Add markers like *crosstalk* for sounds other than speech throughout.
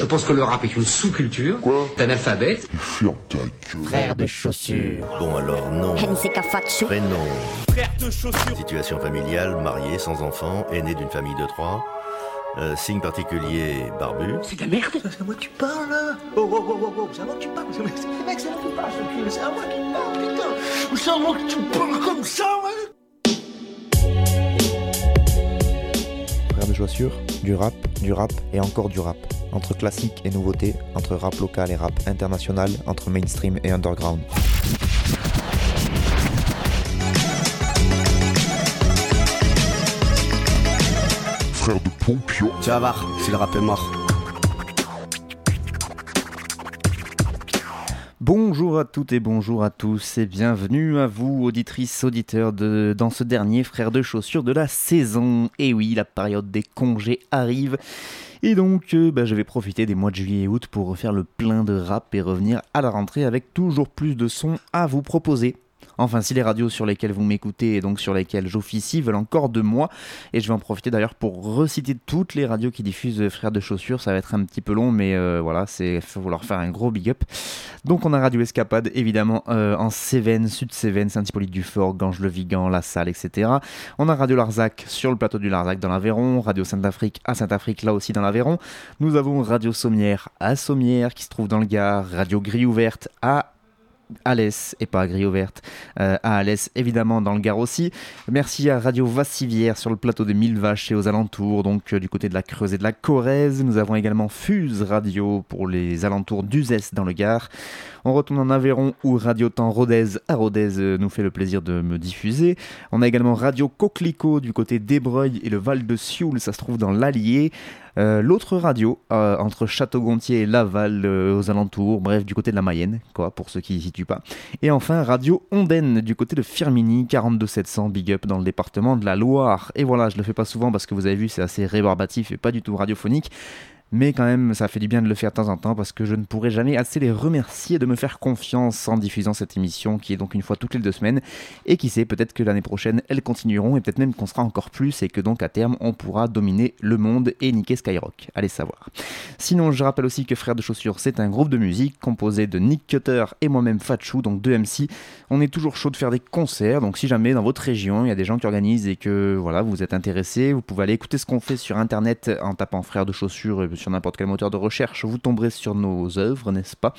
Je pense que le rap est une sous-culture Quoi d'analphabète. Ferme ta gueule. Frère de chaussures. Bon alors non. Prénom. Frère de chaussures. Situation familiale, marié, sans enfant, aîné d'une famille de trois. Euh, signe particulier, barbu. C'est de la merde. C'est à moi que tu parles là Oh oh oh oh oh, c'est à moi que tu parles C'est mec, c'est à moi que tu parles, c'est à moi que tu parles, putain C'est à moi que tu parles comme ça, ouais Frère de chaussures, du rap, du rap et encore du rap. Entre classique et nouveauté, entre rap local et rap international, entre mainstream et underground. Frère de Pompion. Tu vas voir, si le rap est mort. Bonjour à toutes et bonjour à tous et bienvenue à vous, auditrices, auditeurs, de, dans ce dernier frère de chaussures de la saison. Et oui, la période des congés arrive. Et donc, euh, bah, je vais profiter des mois de juillet et août pour refaire le plein de rap et revenir à la rentrée avec toujours plus de sons à vous proposer. Enfin, si les radios sur lesquelles vous m'écoutez et donc sur lesquelles j'officie veulent encore de moi, et je vais en profiter d'ailleurs pour reciter toutes les radios qui diffusent Frères de Chaussures, ça va être un petit peu long, mais euh, voilà, c'est faut leur faire un gros big up. Donc on a Radio Escapade, évidemment, euh, en Cévennes, Sud-Cévennes, Saint-Hippolyte-du-Fort, Ganges-le-Vigan, La Salle, etc. On a Radio Larzac sur le plateau du Larzac dans l'Aveyron, Radio Saint-Afrique à Saint-Afrique, là aussi dans l'Aveyron. Nous avons Radio Sommière à Sommière, qui se trouve dans le Gard, Radio Grille Ouverte à Alès et pas à Grille Ouverte, euh, à Alès évidemment dans le Gard aussi. Merci à Radio Vassivière sur le plateau des Mille Vaches et aux alentours, donc euh, du côté de la Creuse et de la Corrèze. Nous avons également Fuse Radio pour les alentours d'Uzès dans le Gard. On retourne en Aveyron où Radio Temps Rodez à Rodez euh, nous fait le plaisir de me diffuser. On a également Radio Coquelicot du côté d'Ebreuil et le Val de Sioule, ça se trouve dans l'Allier. Euh, L'autre radio, euh, entre Château-Gontier et Laval, euh, aux alentours, bref, du côté de la Mayenne, quoi, pour ceux qui ne situent pas. Et enfin, Radio Ondaine, du côté de Firmini, 42700, big up dans le département de la Loire. Et voilà, je le fais pas souvent parce que vous avez vu, c'est assez rébarbatif et pas du tout radiophonique. Mais quand même, ça fait du bien de le faire de temps en temps parce que je ne pourrai jamais assez les remercier de me faire confiance en diffusant cette émission qui est donc une fois toutes les deux semaines. Et qui sait, peut-être que l'année prochaine, elles continueront et peut-être même qu'on sera encore plus et que donc à terme, on pourra dominer le monde et niquer Skyrock. Allez savoir. Sinon, je rappelle aussi que Frères de Chaussures, c'est un groupe de musique composé de Nick Cutter et moi-même Fatchou, donc deux MC. On est toujours chaud de faire des concerts, donc si jamais dans votre région, il y a des gens qui organisent et que voilà, vous êtes intéressés, vous pouvez aller écouter ce qu'on fait sur internet en tapant Frères de Chaussures sur n'importe quel moteur de recherche, vous tomberez sur nos œuvres, n'est-ce pas?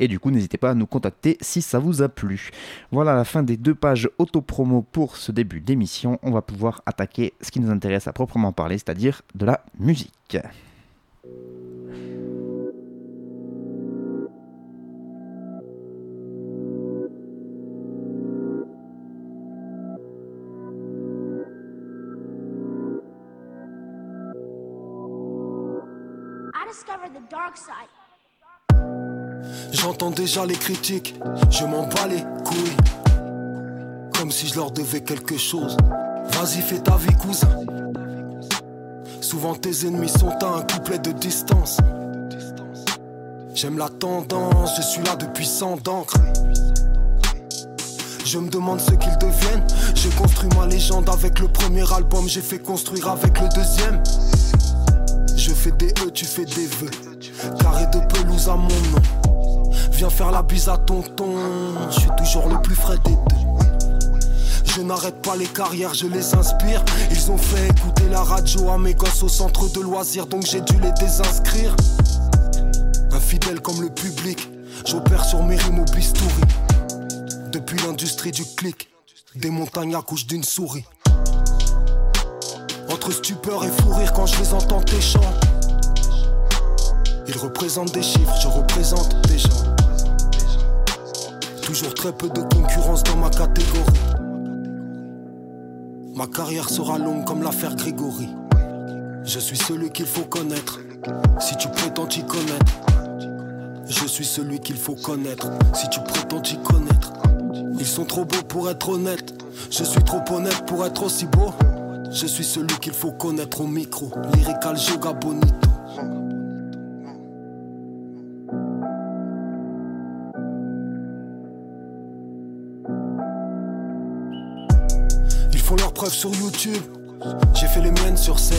Et du coup, n'hésitez pas à nous contacter si ça vous a plu. Voilà la fin des deux pages auto-promo pour ce début d'émission. On va pouvoir attaquer ce qui nous intéresse à proprement parler, c'est-à-dire de la musique. J'entends déjà les critiques, je m'en bats les couilles. Comme si je leur devais quelque chose. Vas-y, fais ta vie, cousin. Souvent tes ennemis sont à un couplet de distance. J'aime la tendance, je suis là depuis 100 d'encre. Je me demande ce qu'ils deviennent. J'ai construit ma légende avec le premier album, j'ai fait construire avec le deuxième. Je fais des E, tu fais des vœux. Carré de pelouse à mon nom. Viens faire la bise à tonton. Je suis toujours le plus frais des deux. Je n'arrête pas les carrières, je les inspire. Ils ont fait écouter la radio à mes gosses au centre de loisirs, donc j'ai dû les désinscrire. Infidèle comme le public, j'opère sur mes rimes au bistouri. Depuis l'industrie du clic, des montagnes accouchent d'une souris. Entre stupeur et fou rire quand je les entends tes chants. Ils représentent des chiffres, je représente des gens. Toujours très peu de concurrence dans ma catégorie. Ma carrière sera longue comme l'affaire Grégory. Je suis celui qu'il faut connaître. Si tu prétends t'y connaître, je suis celui qu'il faut connaître. Si tu prétends t'y connaître, ils sont trop beaux pour être honnêtes. Je suis trop honnête pour être aussi beau. Je suis celui qu'il faut connaître au micro. Lyrical Yoga. Preuves sur YouTube. J'ai fait les miennes sur scène.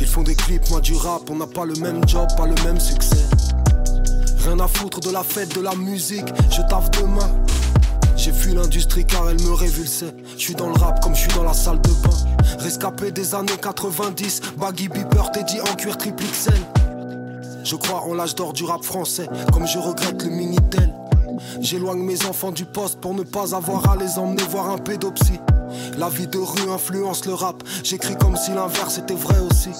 Ils font des clips, moi du rap, on n'a pas le même job, pas le même succès. Rien à foutre de la fête, de la musique, je taffe demain. J'ai fui l'industrie car elle me révulsait. Je suis dans le rap comme je suis dans la salle de bain. Rescapé des années 90, baggy beeper, Teddy en cuir triple XL. Je crois en l'âge d'or du rap français, comme je regrette le Minitel. J'éloigne mes enfants du poste pour ne pas avoir à les emmener voir un pédopsie. La vie de rue influence le rap. J'écris comme si l'inverse était vrai aussi.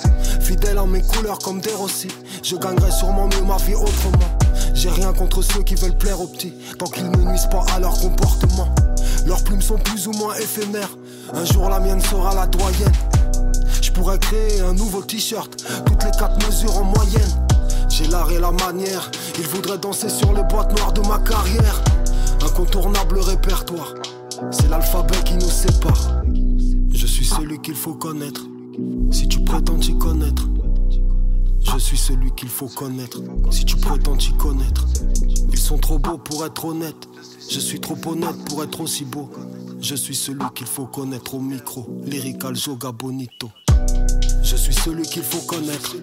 Fidèle en mes couleurs comme des Rossi. Je gagnerai sûrement mieux ma vie autrement. J'ai rien contre ceux qui veulent plaire aux petits, tant qu'ils ne nuisent pas à leur comportement. Leurs plumes sont plus ou moins éphémères. Un jour la mienne sera la doyenne. Je pourrais créer un nouveau t-shirt, toutes les quatre mesures en moyenne. J'ai l'art et la manière, ils voudraient danser sur les boîtes noires de ma carrière. Incontournable répertoire, c'est l'alphabet qui nous sépare. Je suis celui qu'il faut connaître, si tu prétends t'y connaître. Je suis celui qu'il faut connaître, si tu prétends t'y connaître. Ils sont trop beaux pour être honnêtes, je suis trop honnête pour être aussi beau. Je suis celui qu'il faut connaître au micro, lyrical joga bonito. Je suis celui qu'il faut connaître,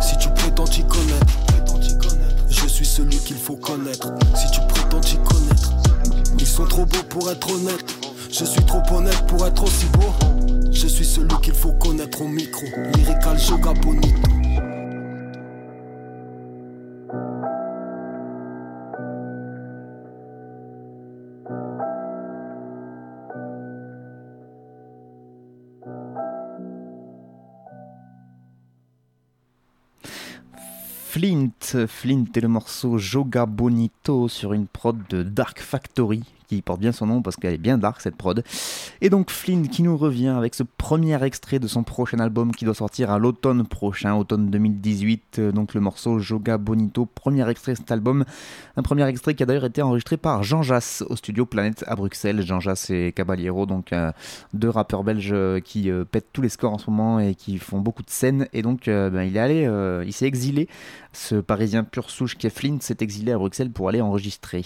si tu prétends t'y connaître. Je suis celui qu'il faut connaître, si tu prétends t'y connaître. Sont trop beaux pour être honnêtes, je suis trop honnête pour être aussi beau. Je suis celui qu'il faut connaître au micro, lyrical joga bonito. Flint, Flint et le morceau Joga Bonito sur une prod de Dark Factory qui porte bien son nom parce qu'elle est bien dark cette prod. Et donc Flint qui nous revient avec ce premier extrait de son prochain album qui doit sortir à l'automne prochain, automne 2018. Donc le morceau Joga Bonito, premier extrait de cet album. Un premier extrait qui a d'ailleurs été enregistré par Jean Jass au studio Planète à Bruxelles. Jean Jass et Caballero, donc euh, deux rappeurs belges qui euh, pètent tous les scores en ce moment et qui font beaucoup de scènes. Et donc euh, ben, il est allé, euh, il s'est exilé. Ce parisien pur souche qui est Flint s'est exilé à Bruxelles pour aller enregistrer.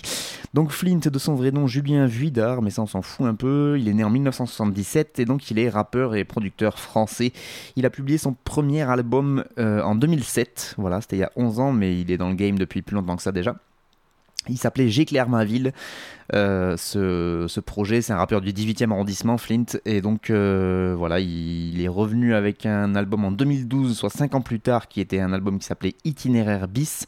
Donc Flint de son vrai nom Julien Vuidard, mais ça on s'en fout un peu. Il est né en 1977 et donc il est rappeur et producteur français. Il a publié son premier album euh, en 2007. Voilà, c'était il y a 11 ans, mais il est dans le game depuis plus longtemps que ça déjà. Il s'appelait J'éclaire ma ville. Euh, ce, projet, c'est un rappeur du 18e arrondissement, Flint. Et donc, euh, voilà, il, il, est revenu avec un album en 2012, soit 5 ans plus tard, qui était un album qui s'appelait Itinéraire bis.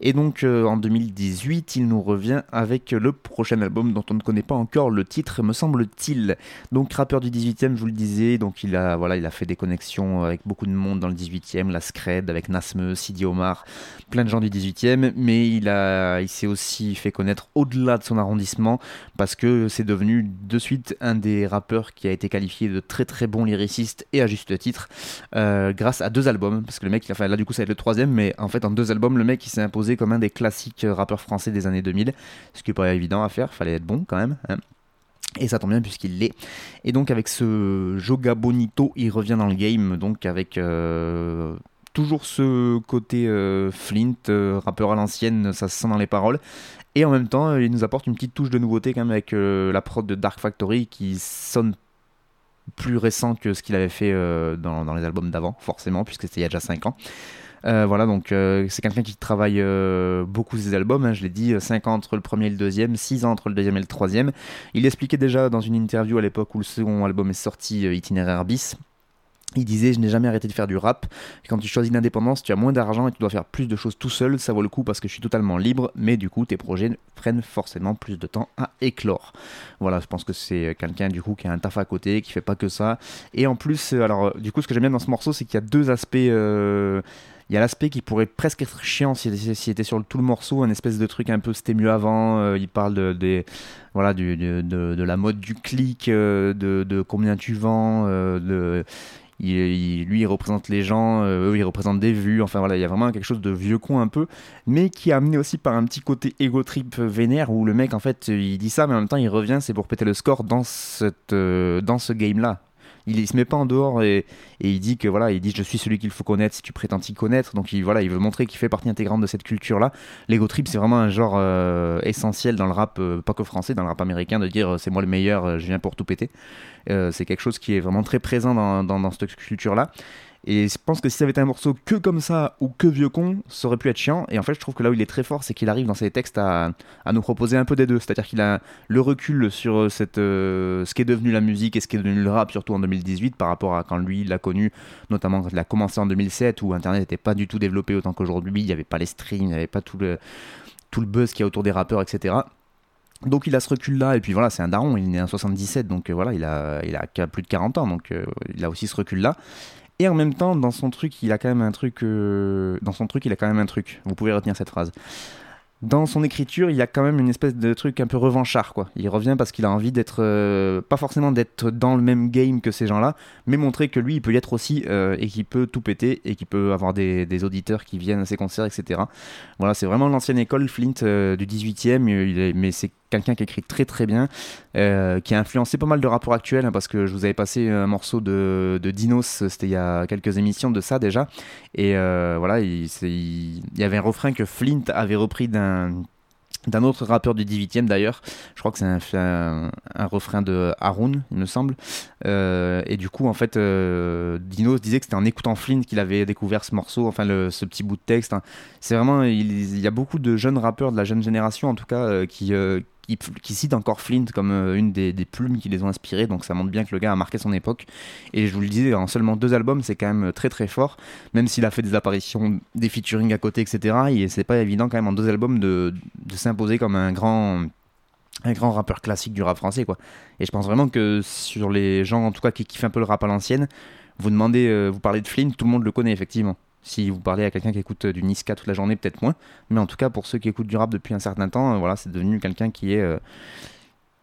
Et donc euh, en 2018, il nous revient avec le prochain album dont on ne connaît pas encore le titre, me semble-t-il. Donc rappeur du 18e, je vous le disais, donc il a voilà, il a fait des connexions avec beaucoup de monde dans le 18e, la Scred avec Nasme, Sidi Omar, plein de gens du 18e, mais il a il s'est aussi fait connaître au-delà de son arrondissement parce que c'est devenu de suite un des rappeurs qui a été qualifié de très très bon lyriciste et à juste titre euh, grâce à deux albums parce que le mec a fait là du coup ça va être le troisième mais en fait en deux albums le mec il s'est imposé comme un des classiques rappeurs français des années 2000, ce qui n'est pas évident à faire, fallait être bon quand même. Hein. Et ça tombe bien puisqu'il l'est. Et donc avec ce Joga Bonito, il revient dans le game, donc avec euh, toujours ce côté euh, Flint, euh, rappeur à l'ancienne, ça se sent dans les paroles. Et en même temps, il nous apporte une petite touche de nouveauté quand même avec euh, la prod de Dark Factory qui sonne plus récent que ce qu'il avait fait euh, dans, dans, les albums d'avant, forcément, puisque c'était il y a déjà 5 ans. Euh, voilà, donc euh, c'est quelqu'un qui travaille euh, beaucoup ses albums, hein, je l'ai dit, 5 ans entre le premier et le deuxième, 6 ans entre le deuxième et le troisième. Il expliquait déjà dans une interview à l'époque où le second album est sorti, Itinéraire bis, il disait Je n'ai jamais arrêté de faire du rap. Quand tu choisis l'indépendance, tu as moins d'argent et tu dois faire plus de choses tout seul. Ça vaut le coup parce que je suis totalement libre, mais du coup, tes projets prennent forcément plus de temps à éclore. Voilà, je pense que c'est quelqu'un du coup qui a un taf à côté, qui fait pas que ça. Et en plus, alors, du coup, ce que j'aime bien dans ce morceau, c'est qu'il y a deux aspects. Il y a l'aspect qui pourrait presque être chiant si, si était sur tout le morceau, un espèce de truc un peu c'était mieux avant. Euh, il parle de, voilà, de, de, de, la mode du clic, euh, de, combien tu vends, euh, de, il, lui il représente les gens, eux ils représentent des vues, enfin voilà, il y a vraiment quelque chose de vieux con un peu, mais qui est amené aussi par un petit côté ego trip vénère où le mec en fait il dit ça, mais en même temps il revient, c'est pour péter le score dans, cette, dans ce game là il, il, se met pas en dehors et, il dit que voilà, il dit je suis celui qu'il faut connaître si tu prétends t'y connaître. Donc il, voilà, il veut montrer qu'il fait partie intégrante de cette culture là. L'ego trip c'est vraiment un genre euh, essentiel dans le rap, euh, pas que français, dans le rap américain, de dire c'est moi le meilleur, je viens pour tout péter. Euh, c'est quelque chose qui est vraiment très présent dans cette culture là. Et je pense que si ça avait été un morceau que comme ça ou que vieux con, ça aurait pu être chiant. Et en fait, je trouve que là où il est très fort, c'est qu'il arrive dans ses textes à, nous proposer un peu des deux. C'est-à-dire qu'il a le recul sur cette, euh, ce qui est devenu la musique et ce qui est devenu le rap, surtout en 2018, par rapport à quand lui l'a connu, notamment quand il a commencé en 2007, où Internet n'était pas du tout développé autant qu'aujourd'hui. Il n'y avait pas les streams, il n'y avait pas tout le, buzz qu'il y a autour des rappeurs, etc. Donc il a ce recul là et puis voilà c'est un daron il est né en 77 donc euh, voilà il a, plus de 40 ans donc euh, il a aussi ce recul là et en même temps dans son truc il a quand même un truc euh, dans son truc il a quand même un truc vous pouvez retenir cette phrase dans son écriture, il y a quand même une espèce de truc un peu revanchard, quoi. Il revient parce qu'il a envie d'être, euh, pas forcément d'être dans le même game que ces gens-là, mais montrer que lui, il peut y être aussi euh, et qu'il peut tout péter et qu'il peut avoir des, auditeurs qui viennent à ses concerts, etc. Voilà, c'est vraiment l'ancienne école Flint du 18e, mais c'est quelqu'un qui écrit très très bien, euh, qui a influencé pas mal de rapports actuels, hein, parce que je vous avais passé un morceau de, de Dinos, c'était il y a quelques émissions de ça déjà, et euh, voilà, il, y avait un refrain que Flint avait repris d'un d'un autre rappeur du 18e d'ailleurs. Je crois que c'est un, un, refrain de Haroun, il me semble. Euh, et du coup, en fait, euh, Dino disait que c'était en écoutant Flint qu'il avait découvert ce morceau, enfin ce petit bout de texte. Hein. C'est vraiment, il, y a beaucoup de jeunes rappeurs de la jeune génération, en tout cas, qui, qui, cite encore Flint comme euh, une des, plumes qui les ont inspirés, donc ça montre bien que le gars a marqué son époque. Et je vous le disais, en seulement deux albums, c'est quand même très très fort, même s'il a fait des apparitions, des featuring à côté, etc. Et c'est pas évident quand même en deux albums de, de s'imposer comme un grand un grand rappeur classique du rap français quoi. Et je pense vraiment que sur les gens en tout cas qui kiffent un peu le rap à l'ancienne, vous demandez, euh, vous parlez de Flint, tout le monde le connaît effectivement. Si vous parlez à quelqu'un qui écoute du Niska toute la journée, peut-être moins. Mais en tout cas, pour ceux qui écoutent du rap depuis un certain temps, euh, voilà, c'est devenu quelqu'un qui est euh,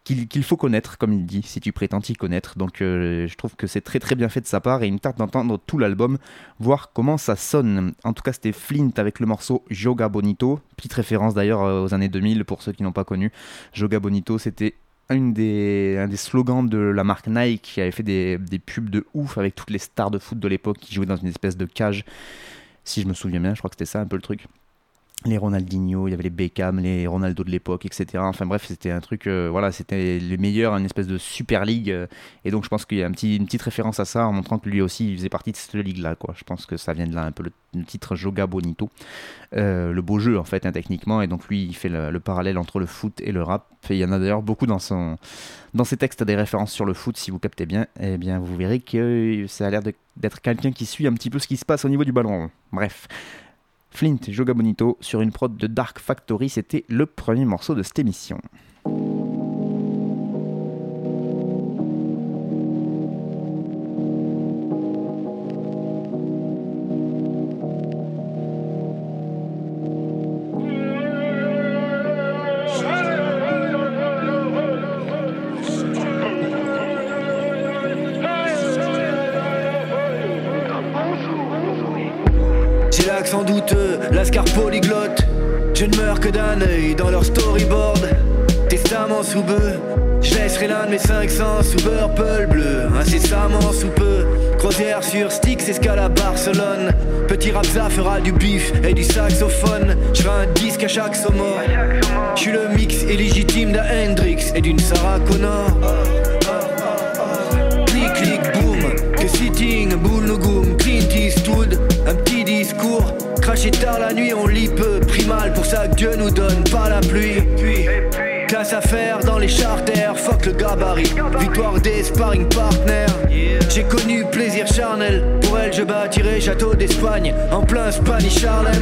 qu'il qu faut connaître, comme il dit, si tu prétends t'y connaître. Donc euh, je trouve que c'est très très bien fait de sa part et il me tarte d'entendre tout l'album, voir comment ça sonne. En tout cas, c'était Flint avec le morceau Yoga Bonito, petite référence d'ailleurs aux années 2000 pour ceux qui n'ont pas connu. Yoga Bonito, c'était un des slogans de la marque Nike qui avait fait des pubs de ouf avec toutes les stars de foot de l'époque qui jouaient dans une espèce de cage. Si je me souviens bien, je crois que c'était ça un peu le truc les Ronaldinho, il y avait les Beckham, les Ronaldo de l'époque, etc. Enfin bref, c'était un truc, euh, voilà, c'était les meilleurs, une espèce de super ligue. Euh, et donc je pense qu'il y a un petit, une petite référence à ça en montrant que lui aussi il faisait partie de cette ligue-là. Quoi. Je pense que ça vient de là un peu le, titre Joga Bonito, euh, le beau jeu en fait, hein, techniquement. Et donc lui, il fait le, le, parallèle entre le foot et le rap. Et il y en a d'ailleurs beaucoup dans, son, dans ses textes des références sur le foot, si vous captez bien. Eh bien, vous verrez que ça a l'air d'être quelqu'un qui suit un petit peu ce qui se passe au niveau du ballon. Bref. Flint Joga Bonito sur une prod de Dark Factory, c'était le premier morceau de cette émission. Je ferai un disque à chaque saumon. Je suis le mix illégitime d'un Hendrix et d'une Sarah Connor. Clic, clic, boom. Que sitting, boule no goom, Clint Eastwood. Un petit discours Cracher tard la nuit, on lit peu. Primal pour ça que Dieu nous donne pas la pluie. Classe à faire dans les charters. Fuck le gabarit. Victoire des sparring partners. J'ai connu plaisir charnel. Pour elle, je bâtirai château d'Espagne. En plein Spanish Harlem.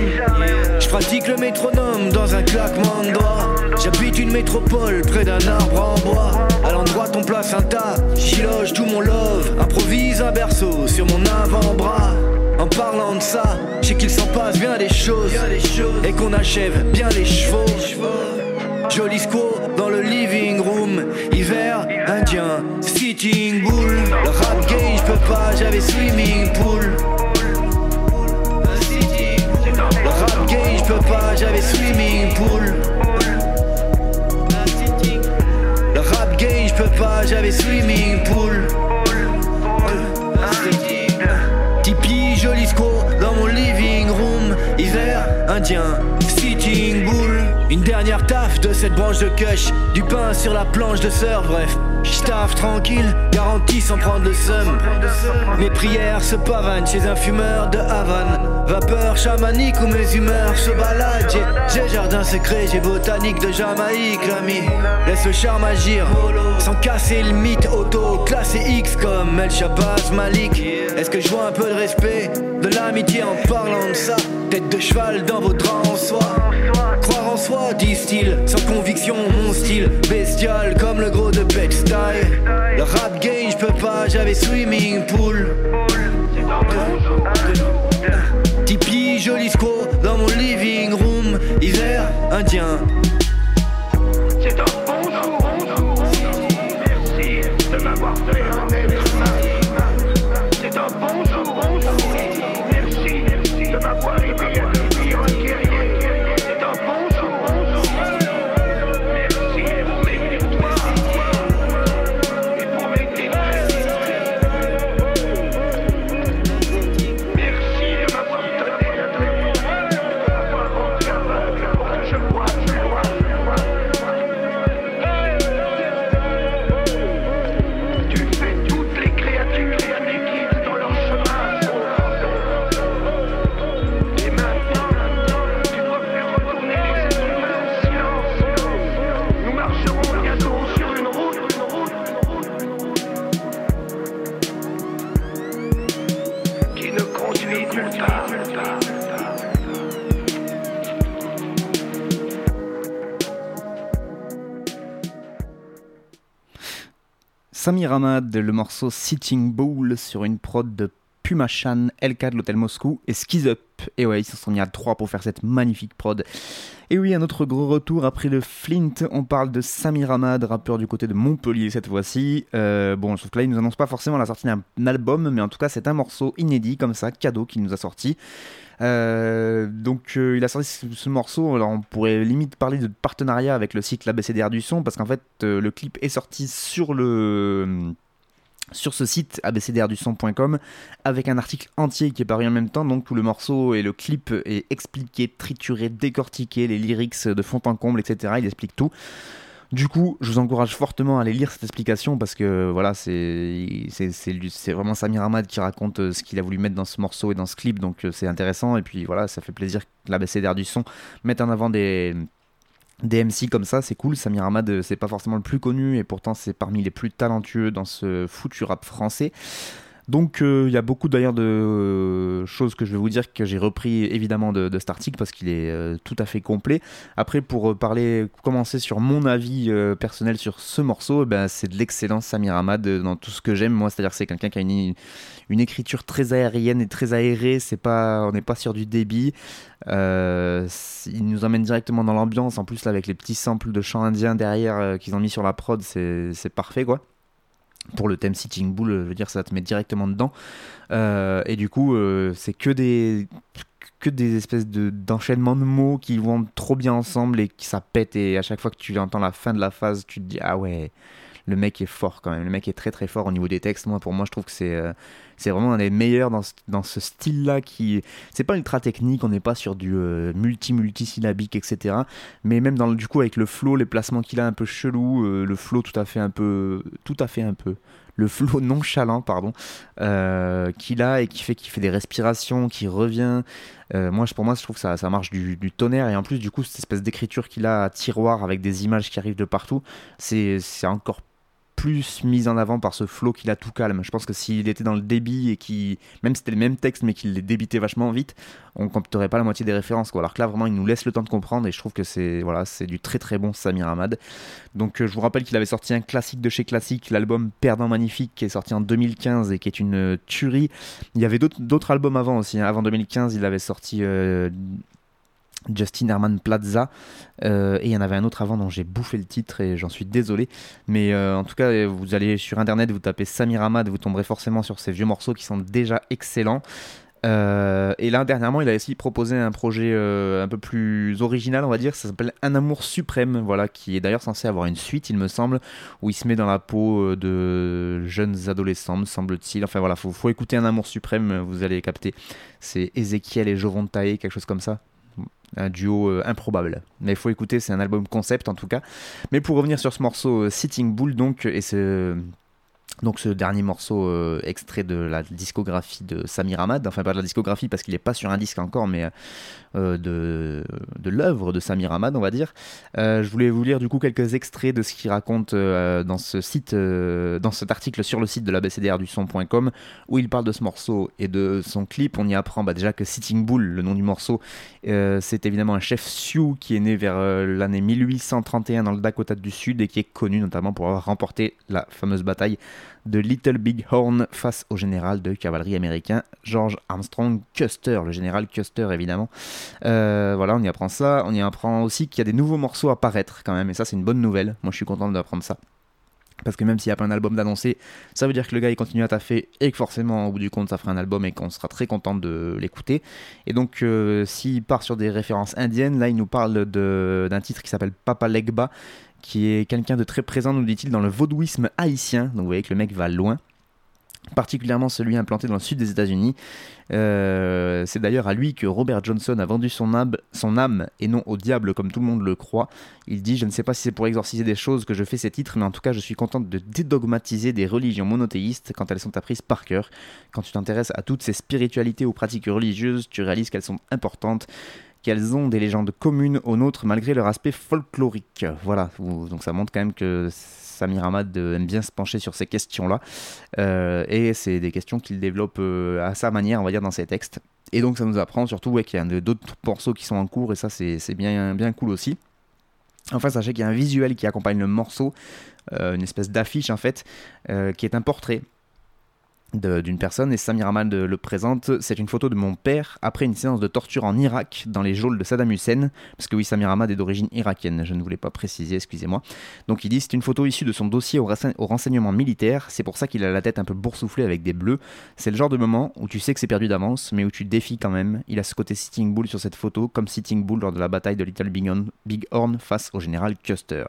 Je pratique le métronome dans un claquement de doigts. J'habite une métropole près d'un arbre en bois. À l'endroit ton place un tas. J'y loge tout mon love. Improvise un berceau sur mon avant-bras. En parlant de ça, je sais qu'il s'en passe bien des choses, et qu'on achève bien les chevaux. Joli squat dans le living room, hiver indien, sitting bull. Le rap gay, je peux pas, j'avais swimming pool. Le rap gay, je peux pas, j'avais swimming pool. Le rap gay, je peux pas, j'avais swimming pool. Tipeee, joli squat dans mon living room. Hiver indien, sitting bull. Une dernière taf de cette branche de cush. Du pain sur la planche de surf, bref. J'taffe tranquille, garanti sans prendre le seum. Mes prières se pavanent chez un fumeur de Havane. Vapeur chamanique où mes humeurs se baladent. J'ai- jardin secret, j'ai botanique de Jamaïque, l'ami. Laisse le charme agir, sans casser le mythe auto. Classé X comme El Malik. Est-ce que je vois un peu de respect, de l'amitié en parlant de ça? Tête de cheval dans vos draps en soie. Croire en soi, disent-ils, sans conviction, mon style bestial comme le gros de Bed-Stuy. Le rap game, je peux pas, j'avais swimming pool. Tipeee, joli squat dans mon living room. Hiver, indien. Samir Hamad, le morceau Sitting Bull sur une prod de Pumachan, LK de l'Hôtel Moscou et Skiz Up. Et ouais, ils se sont mis à trois pour faire cette magnifique prod. Et oui, un autre gros retour après le Flint. On parle de Samir Hamad, rappeur du côté de Montpellier cette fois-ci. Euh, bon, sauf que là, il nous annonce pas forcément la sortie d'un album, mais en tout cas, c'est un morceau inédit comme ça, cadeau qu'il nous a sorti. Euh, donc euh, il a sorti ce, ce morceau, alors on pourrait limite parler de partenariat avec le site l'ABCDR du son, parce qu'en fait euh, le clip est sorti sur le sur ce site abcdrduson.com avec un article entier qui est paru en même temps, donc tout le morceau et le clip est expliqué, trituré, décortiqué, les lyrics de fond en comble, etc. Il explique tout. Du coup, je vous encourage fortement à aller lire cette explication parce que voilà, c'est vraiment Samir Hamad qui raconte euh, ce qu'il a voulu mettre dans ce morceau et dans ce clip, donc euh, c'est intéressant. Et puis voilà, ça fait plaisir que l'ABCDR du son mette en avant des, MC comme ça, c'est cool. Samir Hamad, euh, c'est pas forcément le plus connu et pourtant c'est parmi les plus talentueux dans ce foutu rap français. Donc euh, il y a beaucoup d'ailleurs de euh, choses que je vais vous dire que j'ai repris évidemment de, cet article parce qu'il est euh, tout à fait complet. Après pour parler, commencer sur mon avis personnel sur ce morceau, eh ben, c'est de l'excellence Samir Hamad dans tout ce que j'aime. Moi, c'est-à-dire que c'est quelqu'un qui a une, écriture très aérienne et très aérée. C'est pas, on n'est pas sur du débit. Il nous emmène directement dans l'ambiance. En plus là avec les petits samples de chants indiens derrière qu'ils ont mis sur la prod, c'est parfait quoi pour le thème Sitting Bull, je veux dire, ça te met directement dedans. Euh, et du coup, euh, c'est que des que des espèces de d'enchaînements de mots qui vont trop bien ensemble et qui ça pète et à chaque fois que tu entends la fin de la phase, tu te dis ah ouais, le mec est fort quand même. Le mec est très très fort au niveau des textes. Moi, pour moi, je trouve que c'est euh, c'est vraiment un des meilleurs dans ce, dans ce style-là qui c'est pas ultra technique. On n'est pas sur du euh, multi multi syllabique, etc. Mais même dans du coup avec le flow, les placements qu'il a un peu chelou, euh, le flow tout à fait un peu, tout à fait un peu, le flow *laughs* nonchalant pardon, euh, qu'il a et qui fait qu'il fait des respirations, qui revient. Euh, moi, pour moi, je trouve que ça, ça marche du, tonnerre et en plus du coup cette espèce d'écriture qu'il a à tiroir avec des images qui arrivent de partout, c'est encore plus mis en avant par ce flow qu'il a tout calme. Je pense que s'il était dans le débit et qui, même si c'était le même texte mais qu'il les débitait vachement vite, on compterait pas la moitié des références. Quoi. Alors que là, vraiment, il nous laisse le temps de comprendre et je trouve que c'est voilà, c'est du très très bon Samir Hamad. Donc euh, je vous rappelle qu'il avait sorti un classique de chez Classique, l'album Perdant Magnifique, qui est sorti en 2015 et qui est une tuerie. Il y avait d'autres albums avant aussi. hein. Avant 2015, il avait sorti euh, Justin Herman Plaza euh, et il y en avait un autre avant dont j'ai bouffé le titre et j'en suis désolé. Mais euh, en tout cas vous allez sur internet vous tapez Samir Hamad vous tomberez forcément sur ces vieux morceaux qui sont déjà excellents. Euh, et là dernièrement il a aussi proposé un projet un peu plus original on va dire. Ça s'appelle Un amour suprême voilà qui est d'ailleurs censé avoir une suite il me semble où il se met dans la peau de jeunes adolescents me semble-t-il. Enfin voilà faut, faut écouter Un amour suprême vous allez capter. C'est Ezekiel et Jovon Taé quelque chose comme ça un duo euh, improbable. Mais il faut écouter, c'est un album concept en tout cas. Mais pour revenir sur ce morceau euh, Sitting Bull, donc, et ce, donc ce dernier morceau euh, extrait de la discographie de Samir Ahmad, enfin pas de la discographie parce qu'il n'est pas sur un disque encore, mais euh, de, de l'œuvre de Samir Ahmad, on va dire. Euh, je voulais vous lire du coup quelques extraits de ce qu'il raconte dans ce site, dans cet article sur le site de la BCDR-du-son.com où il parle de ce morceau et de son clip. On y apprend bah, déjà que Sitting Bull, le nom du morceau, c'est évidemment un chef Sioux qui est né vers l'année 1831 dans le Dakota du Sud et qui est connu notamment pour avoir remporté la fameuse bataille de Little Big Horn face au général de cavalerie américain George Armstrong Custer, le général Custer évidemment. Euh, voilà, on y apprend ça. On y apprend aussi qu'il y a des nouveaux morceaux à paraître quand même, et ça c'est une bonne nouvelle. Moi je suis content d'apprendre ça. Parce que même s'il n'y a pas un album d'annoncer, ça veut dire que le gars il continue à taffer et que forcément au bout du compte ça fera un album et qu'on sera très content de l'écouter. Et donc euh, s'il part sur des références indiennes, là il nous parle d'un titre qui s'appelle Papa Legba, qui est quelqu'un de très présent, nous dit-il, dans le vaudouisme haïtien. Donc vous voyez que le mec va loin. Particulièrement celui implanté dans le sud des États-Unis. Euh, c'est d'ailleurs à lui que Robert Johnson a vendu son âme, son âme et non au diable comme tout le monde le croit. Il dit Je ne sais pas si c'est pour exorciser des choses que je fais ces titres, mais en tout cas, je suis contente de dédogmatiser des religions monothéistes quand elles sont apprises par cœur. Quand tu t'intéresses à toutes ces spiritualités ou pratiques religieuses, tu réalises qu'elles sont importantes qu'elles ont des légendes communes aux nôtres malgré leur aspect folklorique. Voilà, donc ça montre quand même que Samir Ahmad euh, aime bien se pencher sur ces questions-là. Euh, et c'est des questions qu'il développe euh, à sa manière, on va dire, dans ses textes. Et donc ça nous apprend surtout ouais, qu'il y a d'autres morceaux qui sont en cours, et ça c'est bien, cool aussi. Enfin, sachez qu'il y a un visuel qui accompagne le morceau, une espèce d'affiche en fait, qui est un portrait d'une personne et Samir Ahmad le présente. C'est une photo de mon père après une séance de torture en Irak dans les geôles de Saddam Hussein. Parce que oui, Samir Ahmad est d'origine irakienne, je ne voulais pas préciser, excusez-moi. Donc il dit c'est une photo issue de son dossier au, rense- au renseignement militaire. C'est pour ça qu'il a la tête un peu boursouflée avec des bleus. C'est le genre de moment où tu sais que c'est perdu d'avance, mais où tu défies quand même. Il a ce côté Sitting Bull sur cette photo, comme Sitting Bull lors de la bataille de Little Big Horn, Big Horn face au général Custer.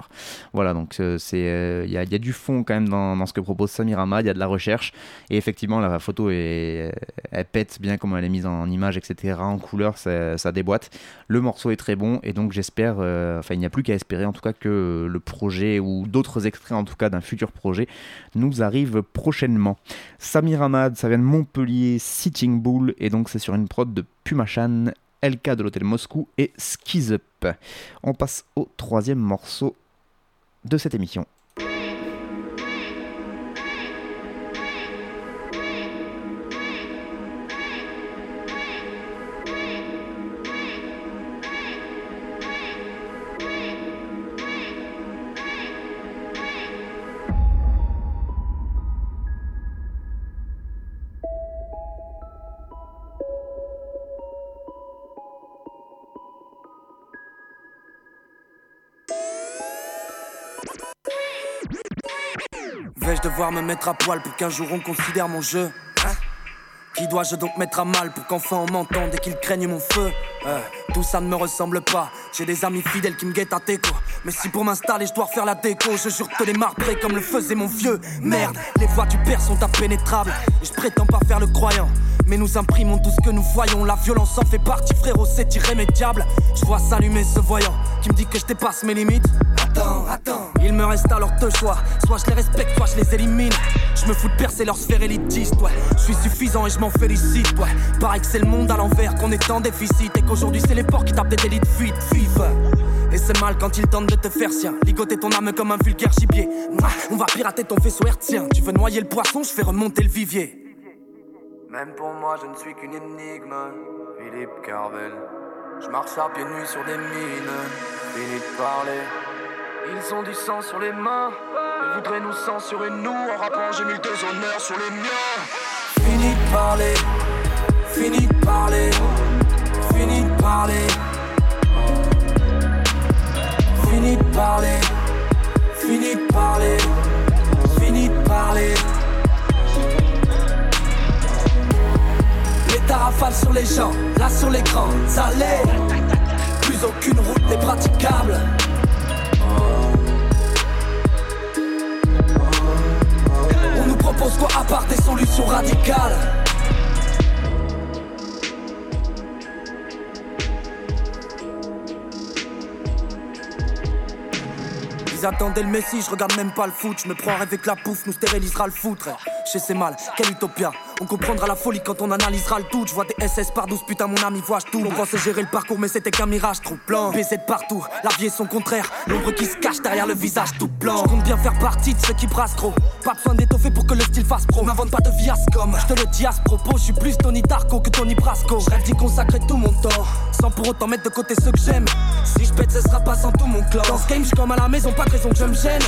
Voilà, donc euh, euh, il y, a- du fond quand même dans, dans ce que propose Samir Ahmad, il y a de la recherche. Et effectivement, la photo est, elle pète bien comme elle est mise en image, etc. En couleur, ça, ça déboîte. Le morceau est très bon et donc j'espère, euh, enfin il n'y a plus qu'à espérer en tout cas que le projet ou d'autres extraits en tout cas d'un futur projet nous arrivent prochainement. Samir Ahmad, ça vient de Montpellier, Sitting Bull et donc c'est sur une prod de Pumachan, LK de l'hôtel Moscou et Skiz Up. On passe au troisième morceau de cette émission. Vais-je devoir me mettre à poil pour qu'un jour on considère mon jeu Hein? Qui dois-je donc mettre à mal pour qu'enfin on m'entende et qu'ils craignent mon feu Euh, Tout ça ne me ressemble pas. J'ai des amis fidèles qui me guettent à déco. Mais si pour m'installer je dois refaire la déco, je jure que les marbrés comme le faisait mon vieux. Merde, les voies du père sont impénétrables. Et je prétends pas faire le croyant. Mais nous imprimons tout ce que nous voyons. La violence en fait partie, frérot, c'est irrémédiable. Je vois s'allumer ce voyant qui me dit que je dépasse mes limites. Attends, attends. Il me reste alors deux choix. Soit je les respecte, soit je les élimine. Je me fous de percer leur sphère élitiste, ouais. Je suis suffisant et je m'en félicite, ouais. Pareil que c'est le monde à l'envers, qu'on est en déficit. Et qu'aujourd'hui c'est les porcs qui tapent des délits de fuite, vive. Et c'est mal quand ils tentent de te faire sien. Ligoter ton âme comme un vulgaire gibier. On va pirater ton faisceau hertzien. Tu veux noyer le poisson, je fais remonter le vivier. Même pour moi, je ne suis qu'une énigme. Philippe Carvel. Je marche à pieds nus sur des mines. Fini de parler. Ils ont du sang sur les mains. Ils voudraient nous censurer, nous. En rappant, j'ai mis le déshonneur sur les miens. Fini de parler. Fini de parler. Fini de parler. Fini de parler. Fini de parler. Fini de parler. Les tarafales sur les gens, là sur l'écran, ça l'est. Plus aucune route n'est praticable. propose quoi à part des solutions radicales Ils attendaient le Messi, je regarde même pas le foot, je me prends avec la pouffe, nous stérilisera le foutre. Je sais mal, quel utopia on comprendra la folie quand on analysera le tout. Je vois des SS par 12, putain mon ami voit tout. On pensait gérer le parcours, mais c'était qu'un mirage trop blanc. Baiser de partout, la vie est son contraire. L'ombre qui se cache derrière le visage tout blanc. Je compte bien faire partie de ceux qui brassent trop. Pas besoin d'étoffer pour que le style fasse pro. M'invente pas de vias comme je te le dis à ce propos. Je suis plus Tony Tarko que Tony Brasco. Je d'y consacrer tout mon temps. Sans pour autant mettre de côté ceux que j'aime. Si je pète, ce sera pas sans tout mon clan. Dans ce game, je comme à la maison, pas de raison que je me gêne.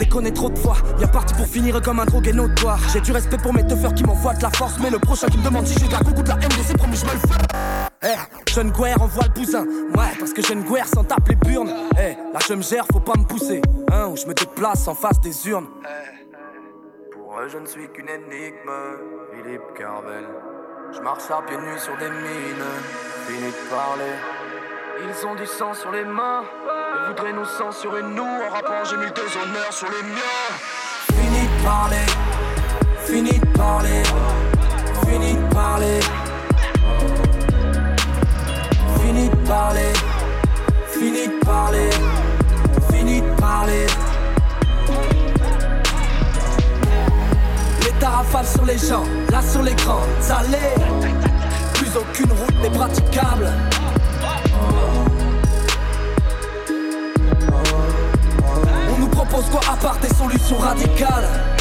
Déconner trop de fois, bien parti pour finir comme un drogué notoire. J'ai du respect pour mes qui m'envoient de la force, mais le prochain qui me demande si j'ai de la coucou de la MD, c'est promis, je me le fais. Eh, jeune guerre, envoie le bousin. Ouais, parce que jeune guerre s'en tape les burnes. Eh, là je me gère, faut pas me pousser. Hein, où je me déplace en face des urnes. Pour eux, je ne suis qu'une énigme. Philippe Carvel. Je marche à pieds nus sur des mines. Fini de parler. Ils ont du sang sur les mains. Ils voudraient nous censurer, nous. En rappant, j'ai mis des honneurs sur les miens. Fini de parler. Fini de parler. Fini de parler. Fini de parler. Fini de parler. Fini de parler. Les tarafales sur les gens, là sur l'écran, ça l'est. Plus aucune route n'est praticable. On nous propose quoi à part des solutions radicales?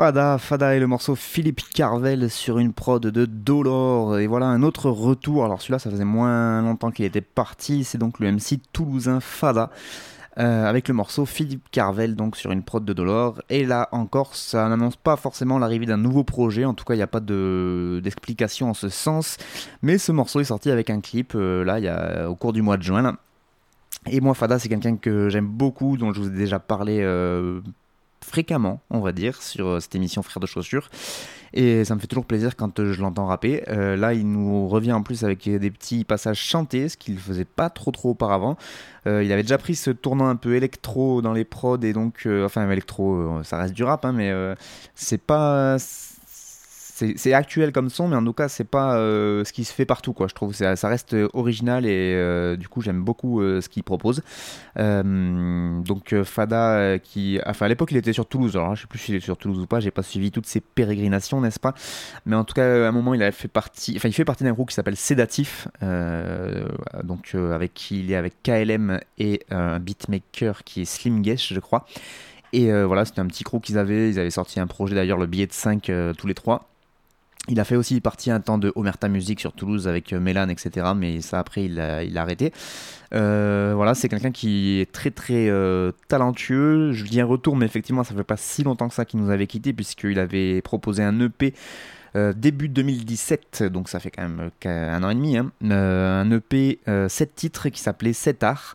Fada, Fada et le morceau Philippe Carvel sur une prod de Dolor. Et voilà un autre retour. Alors celui-là, ça faisait moins longtemps qu'il était parti. C'est donc le MC toulousain Fada. Euh, avec le morceau Philippe Carvel donc sur une prod de Dolor et là encore ça n'annonce pas forcément l'arrivée d'un nouveau projet. En tout cas il n'y a pas de d'explication en ce sens. Mais ce morceau est sorti avec un clip euh, là y a au cours du mois de juin et moi Fada c'est quelqu'un que j'aime beaucoup dont je vous ai déjà parlé euh, fréquemment, on va dire, sur cette émission Frères de Chaussures. Et ça me fait toujours plaisir quand euh, je l'entends rapper. Euh, là, il nous revient en plus avec des petits passages chantés, ce qu'il faisait pas trop trop auparavant. Euh, il avait déjà pris ce tournant un peu électro dans les prods, et donc, euh, enfin, électro, euh, ça reste du rap, hein, mais euh, c'est pas. C'est actuel comme son, mais en tout cas, c'est pas euh, ce qui se fait partout, quoi. Je trouve. Ça, ça reste original et euh, du coup, j'aime beaucoup euh, ce qu'il propose. Euh, donc euh, Fada euh, qui à l'époque il était sur Toulouse. Alors là, je sais plus s'il est sur Toulouse ou pas. J'ai pas suivi toutes ses pérégrinations n'est-ce pas? Mais en tout cas à un moment il a fait partie enfin il fait partie d'un groupe qui s'appelle Sédatif euh, donc euh, avec qui il est avec KLM et euh, un beatmaker qui est Slim Gesh je crois. Et euh, voilà c'était un petit crew qu'ils avaient. Ils avaient sorti un projet d'ailleurs le billet de 5 euh, tous les trois il a fait aussi partie un temps de Omerta Music sur Toulouse avec euh, Mélan, etc. Mais ça, après, il a, il a arrêté. Euh, voilà, c'est quelqu'un qui est très très euh, talentueux. Je dis un retour, mais effectivement, ça fait pas si longtemps que ça qu'il nous avait quitté, puisqu'il avait proposé un EP début 2017, donc ça fait quand même qu'un an et demi. hein. Un EP 7 titres qui s'appelait 7 Art,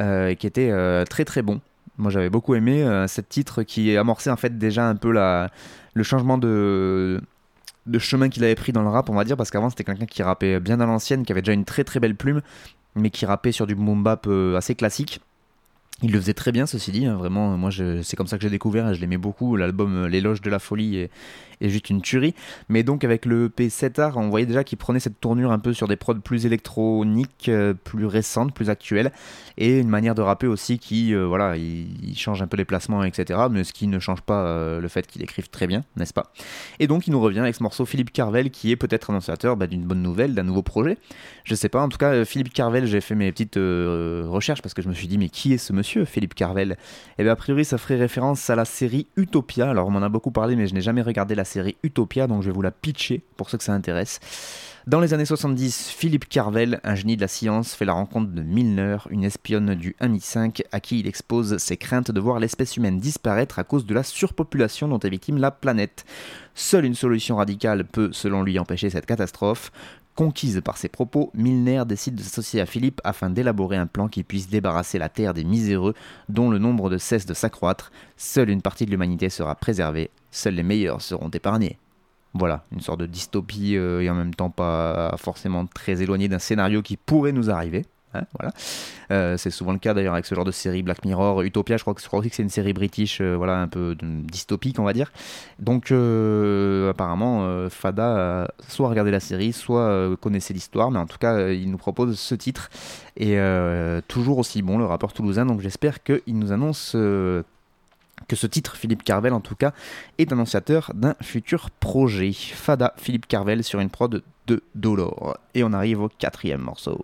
euh, et qui était très très bon. Moi j'avais beaucoup aimé euh, cet titre qui amorçait en fait déjà un peu la, le changement de, de chemin qu'il avait pris dans le rap, on va dire, parce qu'avant c'était quelqu'un qui rappait bien à l'ancienne, qui avait déjà une très très belle plume, mais qui rappait sur du boom bap euh, assez classique. Il le faisait très bien, ceci dit, hein, vraiment. Moi, c'est comme ça que j'ai découvert et je l'aimais beaucoup. L'album euh, L'éloge de la folie est, juste une tuerie. Mais donc, avec le P7 Art, on voyait déjà qu'il prenait cette tournure un peu sur des prods plus électroniques, euh, plus récentes, plus actuelles, et une manière de rapper aussi qui, euh, voilà, il, change un peu les placements, etc. Mais ce qui ne change pas le fait qu'il écrive très bien, n'est-ce pas? Et donc, il nous revient avec ce morceau Philippe Carvel, qui est peut-être annonciateur bah, d'une bonne nouvelle, d'un nouveau projet. Je sais pas, en tout cas, Philippe Carvel, j'ai fait mes petites recherches parce que je me suis dit, mais qui est ce monsieur, Philippe Carvel Et bien, a priori, ça ferait référence à la série Utopia. Alors, on m'en a beaucoup parlé, mais je n'ai jamais regardé la série Utopia, donc je vais vous la pitcher pour ceux que ça intéresse. Dans les années 70, Philippe Carvel, un génie de la science, fait la rencontre de Milner, une espionne du 1Mi5 à qui il expose ses craintes de voir l'espèce humaine disparaître à cause de la surpopulation dont est victime la planète. Seule une solution radicale peut, selon lui, empêcher cette catastrophe. Conquise par ses propos, Milner décide de s'associer à Philippe afin d'élaborer un plan qui puisse débarrasser la Terre des miséreux dont le nombre ne cesse de s'accroître. Seule une partie de l'humanité sera préservée, seuls les meilleurs seront épargnés. Voilà, une sorte de dystopie euh, et en même temps pas forcément très éloignée d'un scénario qui pourrait nous arriver. Voilà. Euh, c'est souvent le cas d'ailleurs avec ce genre de série Black Mirror, Utopia. Je crois que je crois aussi que c'est une série british, euh, voilà, un peu dystopique, on va dire. Donc euh, apparemment, Fada soit regardé la série, soit connaissait l'histoire, mais en tout cas, il nous propose ce titre et toujours aussi bon le rappeur toulousain. Donc j'espère qu'il nous annonce. que ce titre, Philippe Carvel en tout cas, est annonciateur d'un futur projet. Fada, Philippe Carvel sur une prod de Dolor. Et on arrive au quatrième morceau.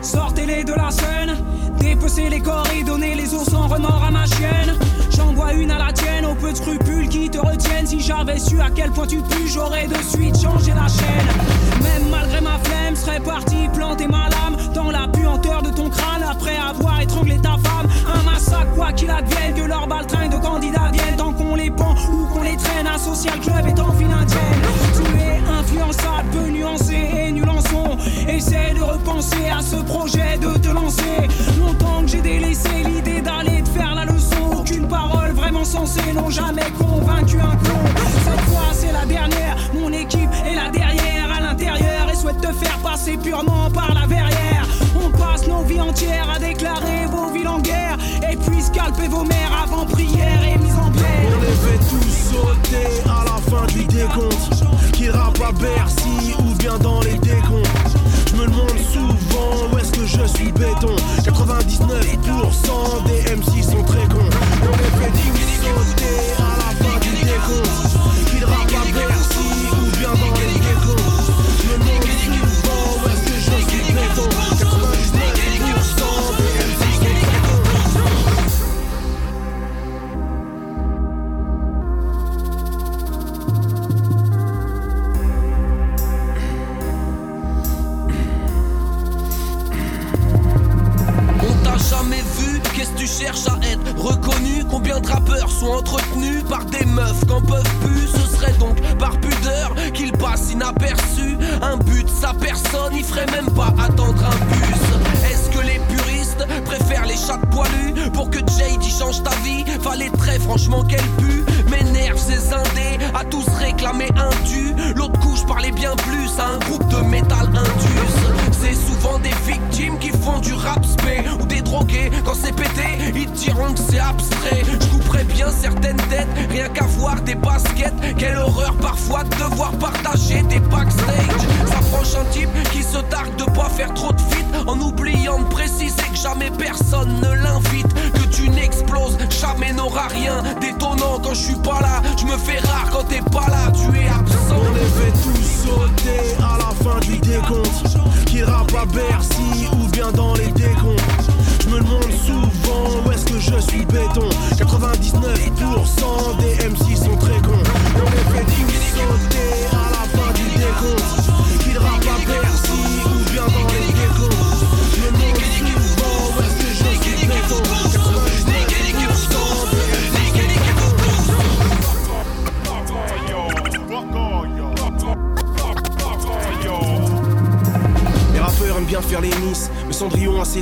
Sortez-les de la scène. Dépecez les corps et donnez les os sans remords à ma chienne. J'envoie une à la tienne, aux peu de scrupules qui te retiennent. Si j'avais su à quel point tu pues, j'aurais de suite changé la chaîne. Même malgré ma flemme, serais parti planter ma lame dans la puanteur de ton crâne après avoir étranglé ta femme. Un massacre, quoi qu'il advienne, que leur baltringue de candidats viennent. Tant qu'on les pend ou qu'on les traîne, un social club est en file indienne. Tu es influençable, peu nuancé et nul en. Essaie de repenser à ce projet de te lancer. Longtemps que j'ai délaissé l'idée d'aller te faire la leçon. Aucune parole vraiment sensée n'ont jamais convaincu un clon. Cette fois c'est la dernière, mon équipe est là derrière, à l'intérieur et souhaite te faire passer purement par la verrière. On passe nos vies entières à déclarer vos villes en guerre et puis scalper vos mères avant prière et mise en pierre. On les fait tous sauter à la fin du décompte. Qui rappe à Bercy ou bien dans les décomptes. Je me demande souvent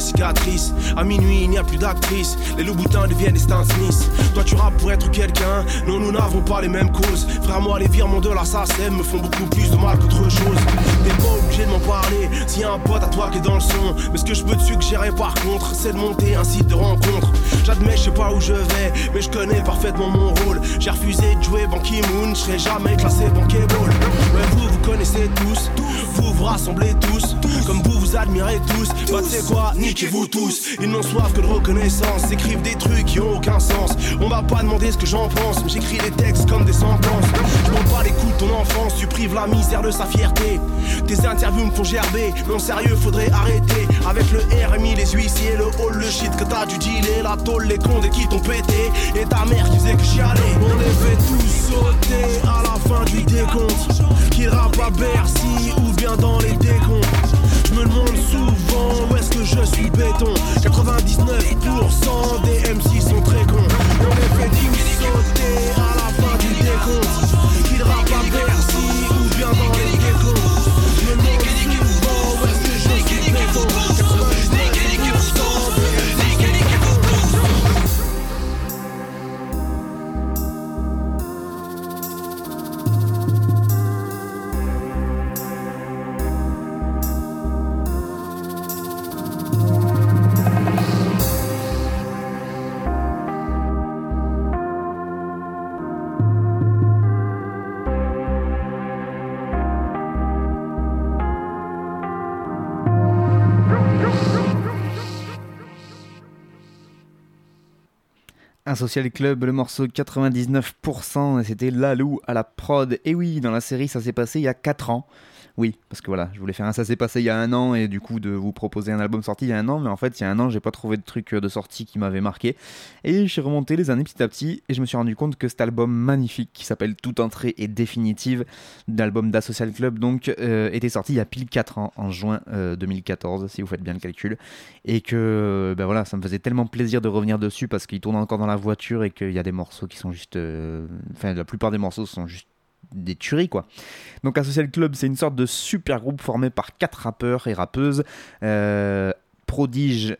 cicatrices. À minuit, il n'y a plus d'actrices. Les loups-boutins deviennent des Stan Smith. Toi, tu rappes pour être quelqu'un. Non, nous n'avons pas les mêmes causes. Frère, moi, les virements de la me font beaucoup plus de mal qu'autre chose. T'es pas obligé de m'en parler s'il y a un pote à toi qui est dans le son. Mais ce que je peux te suggérer par contre, c'est de monter un site de rencontre. J'admets, je sais pas où je vais, mais je connais parfaitement mon rôle. J'ai refusé de jouer Ban Ki-moon, je serai jamais classé bankable. Ouais, vous, vous connaissez tous, vous vous rassemblez tous, comme vous vous admirez tous. Bah, sais quoi, niquez-vous tous. Ils n'ont soif que de reconnaissance, écrivent des trucs qui ont aucun sens. On m'a pas demandé ce que j'en pense, mais j'écris des textes comme des sentences. Je m'en bats les coups de ton enfance, tu prives la misère de sa fierté. Tes interviews me font gerber, non sérieux, faudrait arrêter. Avec le RMI, les huissiers, le hall, le shit que t'as dû dealer, la tôle, les cons des qui t'ont pété. Et ta mère qui faisait que chialer. On les fait tous sauter à la fin du décompte. Qui rappe à Bercy ou bien dans les décomptes me demande souvent où est-ce que je suis béton. 99% des MC sont très cons. On les fait sauter à la fin du décompte. Ils rappent avec Un social club, le morceau 99%, et c'était Lalou à la prod. Et oui, dans la série, ça s'est passé il y a 4 ans. Oui, parce que voilà, je voulais faire un ça s'est passé il y a un an et du coup de vous proposer un album sorti il y a un an, mais en fait il y a un an j'ai pas trouvé de truc euh, de sortie qui m'avait marqué. Et j'ai remonté les années petit à petit et je me suis rendu compte que cet album magnifique qui s'appelle Toute entrée et définitive d'album d'Asocial Club donc euh, était sorti il y a pile 4 ans en juin 2014 euh, si vous faites bien le calcul. Et que ben voilà ça me faisait tellement plaisir de revenir dessus parce qu'il tourne encore dans la voiture et qu'il y a des morceaux qui sont juste enfin la plupart des morceaux sont juste des tueries quoi. Donc Associal Club c'est une sorte de super groupe formé par quatre rappeurs et rappeuses, euh, Prodige,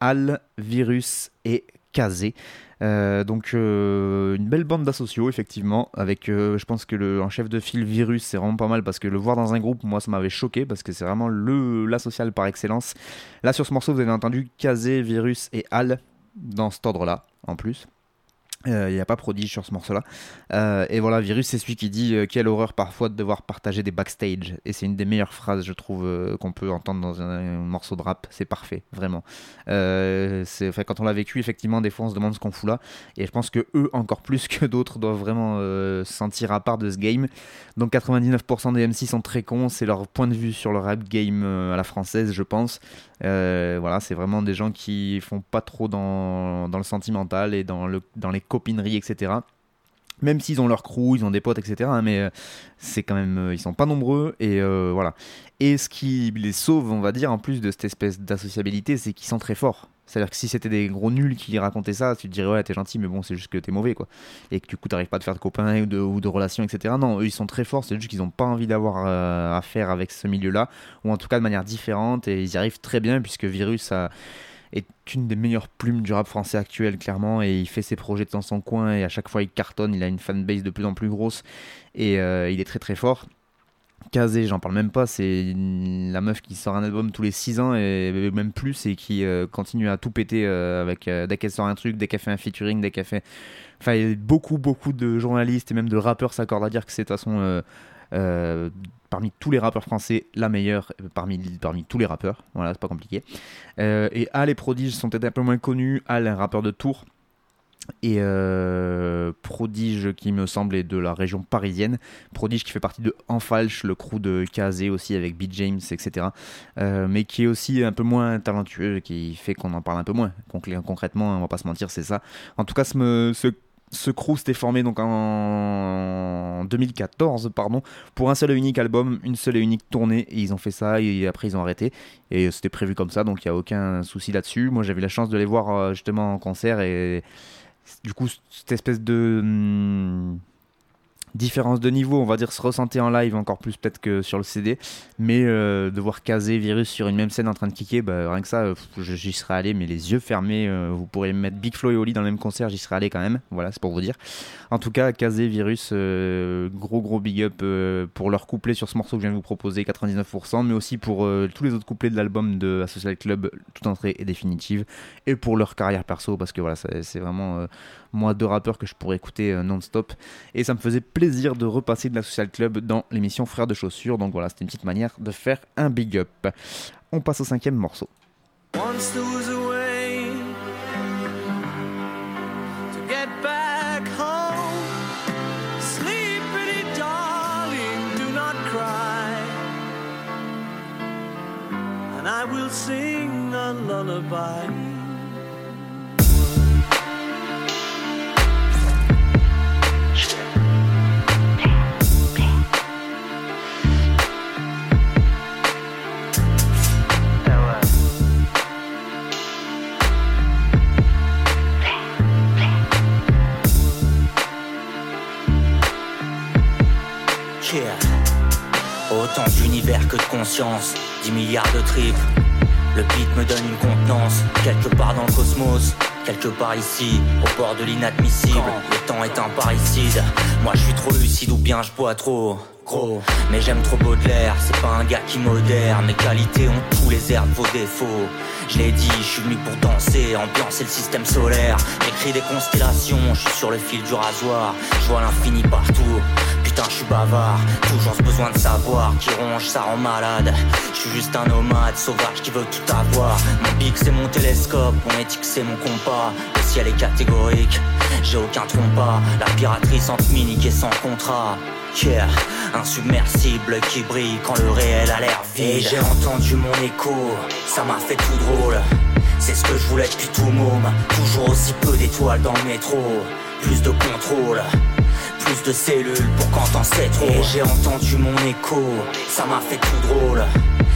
Al, Virus et Kazé. Euh, donc euh, une belle bande d'associaux effectivement avec je pense que le en chef de file Virus c'est vraiment pas mal parce que le voir dans un groupe moi ça m'avait choqué parce que c'est vraiment le la sociale par excellence là sur ce morceau vous avez entendu Kazé, Virus et Al dans cet ordre là en plus il euh, n'y a pas prodige sur ce morceau-là. Euh, et voilà, Virus, c'est celui qui dit euh, quelle horreur parfois de devoir partager des backstage. Et c'est une des meilleures phrases, je trouve, qu'on peut entendre dans un, morceau de rap. C'est parfait, vraiment. quand on l'a vécu, effectivement, des fois, on se demande ce qu'on fout là. Et je pense que eux, encore plus que d'autres, doivent vraiment se sentir à part de ce game. Donc 99% des MC sont très cons. C'est leur point de vue sur le rap game à la française, je pense. Voilà, c'est vraiment des gens qui font pas trop dans, dans le sentimental et dans, le, dans les copinerie, etc. Même s'ils ont leur crew, ils ont des potes, etc. Hein, mais euh, c'est quand même, euh, ils sont pas nombreux et euh, voilà. Et ce qui les sauve, on va dire, en plus de cette espèce d'associabilité, c'est qu'ils sont très forts. C'est-à-dire que si c'était des gros nuls qui racontaient ça, tu te dirais ouais t'es gentil mais bon c'est juste que t'es mauvais quoi. Et que du coup t'arrives pas à te faire de copains ou de, ou de relations etc. Non eux ils sont très forts, c'est juste qu'ils ont pas envie d'avoir à faire avec ce milieu-là ou en tout cas de manière différente et ils y arrivent très bien puisque Virus est une des meilleures plumes du rap français actuel, clairement. Et il fait ses projets dans son coin et à chaque fois il cartonne. Il a une fanbase de plus en plus grosse et euh, il est très très fort. Kazé, j'en parle même pas, c'est la meuf qui sort un album tous les 6 ans et même plus et qui euh, continue à tout péter euh, avec dès qu'elle sort un truc, dès qu'elle fait un featuring, dès qu'elle fait. Enfin, beaucoup, beaucoup de journalistes et même de rappeurs s'accordent à dire que c'est de toute façon parmi tous les rappeurs français, la meilleure parmi, parmi tous les rappeurs. Voilà, c'est pas compliqué. Euh, et Al et Prodige sont peut-être un peu moins connus. Al, un rappeur de Tours. Et euh, Prodige, qui me semble est de la région parisienne. Prodige qui fait partie de Enfalche, le crew de Kazé aussi avec Beat James, etc. Euh, mais qui est aussi un peu moins talentueux, qui fait qu'on en parle un peu moins. Concrètement, on va pas se mentir, c'est ça. En tout cas, ce, crew s'était formé donc en 2014 pardon, pour un seul et unique album, une seule et unique tournée. Et ils ont fait ça et après ils ont arrêté. Et c'était prévu comme ça, donc il n'y a aucun souci là-dessus. Moi j'avais la chance de les voir euh, justement en concert et du coup cette espèce de... Hmm, différence de niveau, on va dire, se ressentait en live encore plus peut-être que sur le CD. Mais euh, de voir caser Virus sur une même scène en train de kicker, bah, rien que ça, j'y serais allé, mais les yeux fermés. Euh, vous pourrez mettre Big Flo et Oli dans le même concert, j'y serais allé quand même. Voilà, c'est pour vous dire. En tout cas, caser Virus, euh, gros gros big up pour leur couplet sur ce morceau que je viens de vous proposer, 99%, mais aussi pour tous les autres couplets de l'album de Associate Club, toute entrée et définitive, et pour leur carrière perso, parce que voilà, c'est vraiment moi deux rappeurs que je pourrais écouter euh, non-stop. Et ça me faisait plaisir de repasser de la Social Club dans l'émission Frères de Chaussures. Donc voilà, c'était une petite manière de faire un big up. On passe au cinquième morceau. I will sing a lullaby. Autant d'univers que de conscience, 10 milliards de tripes. Le beat me donne une contenance, quelque part dans le cosmos. Quelque part ici, au bord de l'inadmissible, le temps est un parricide. Moi je suis trop lucide ou bien je bois trop. Gros, mais j'aime trop Baudelaire, c'est pas un gars qui modère. Mes qualités ont tous les airs de vos défauts. Je l'ai dit, je suis venu pour danser, ambiancer le système solaire. J'écris des constellations, je suis sur le fil du rasoir, je vois l'infini partout putain je suis bavard Toujours ce besoin de savoir Qui ronge ça rend malade Je suis juste un nomade sauvage qui veut tout avoir Mon bic c'est mon télescope Mon éthique c'est mon compas Le ciel est catégorique J'ai aucun trompa La piraterie sans minique et sans contrat Yeah, insubmersible qui brille quand le réel a l'air vide. Et j'ai entendu mon écho, ça m'a fait tout drôle. C'est ce que je voulais depuis tout môme. Toujours aussi peu d'étoiles dans le métro. Plus de contrôle, plus de cellules pour quand t'en sais trop. J'ai entendu mon écho, ça m'a fait tout drôle.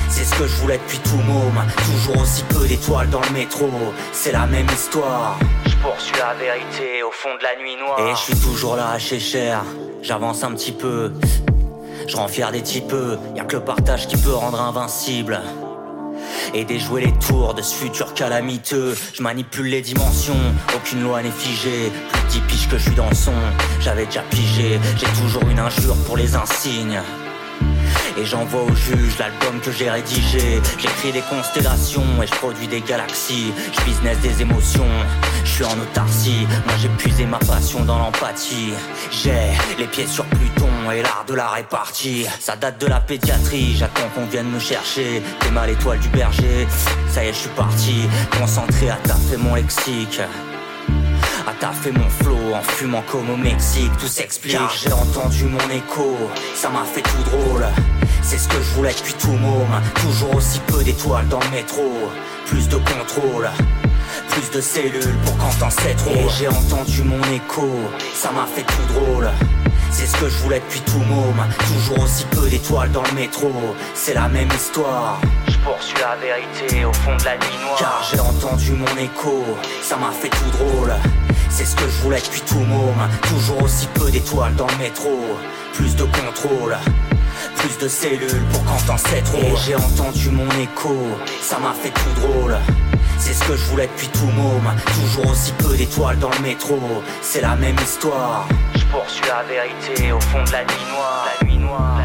C'est ce que je voulais depuis tout môme. Toujours aussi peu d'étoiles dans le métro. C'est la même histoire. Je poursuis la vérité au fond de la nuit noire. Et je suis toujours là à cher. J'avance un petit peu. Je rends fier des types. Y'a que le partage qui peut rendre invincible et déjouer les tours de ce futur calamiteux. Je manipule les dimensions, aucune loi n'est figée. Plus de 10 piges que je suis dans le son, j'avais déjà pigé. J'ai toujours une injure pour les insignes. Et j'envoie au juge l'album que j'ai rédigé. J'écris des constellations et je produis des galaxies. Je business des émotions, je suis en autarcie. Moi j'ai puisé ma passion dans l'empathie. J'ai les pieds sur Pluton et l'art de la répartie. Ça date de la pédiatrie, j'attends qu'on vienne me chercher. T'es mal étoile du berger, ça y est, je suis parti. Concentré à taffer mon lexique. À taffer mon flow en fumant comme au Mexique, tout s'explique. Car j'ai entendu mon écho, ça m'a fait tout drôle. C'est ce que je voulais depuis tout môme. Toujours aussi peu d'étoiles dans le métro. Plus de contrôle. Plus de cellules pour quand t'en sais trop. Et j'ai entendu mon écho, ça m'a fait tout drôle. C'est ce que je voulais depuis tout môme. Toujours aussi peu d'étoiles dans le métro. C'est la même histoire. Je poursuis la vérité au fond de la nuit noire. Car j'ai entendu mon écho, ça m'a fait tout drôle. C'est ce que je voulais depuis tout môme. Toujours aussi peu d'étoiles dans le métro. Plus de contrôle. Plus de cellules pour quand t'en sais trop. J'ai entendu mon écho, ça m'a fait tout drôle. C'est ce que je voulais depuis tout môme. Toujours aussi peu d'étoiles dans le métro. C'est la même histoire. Je poursuis la vérité au fond de. La nuit noire.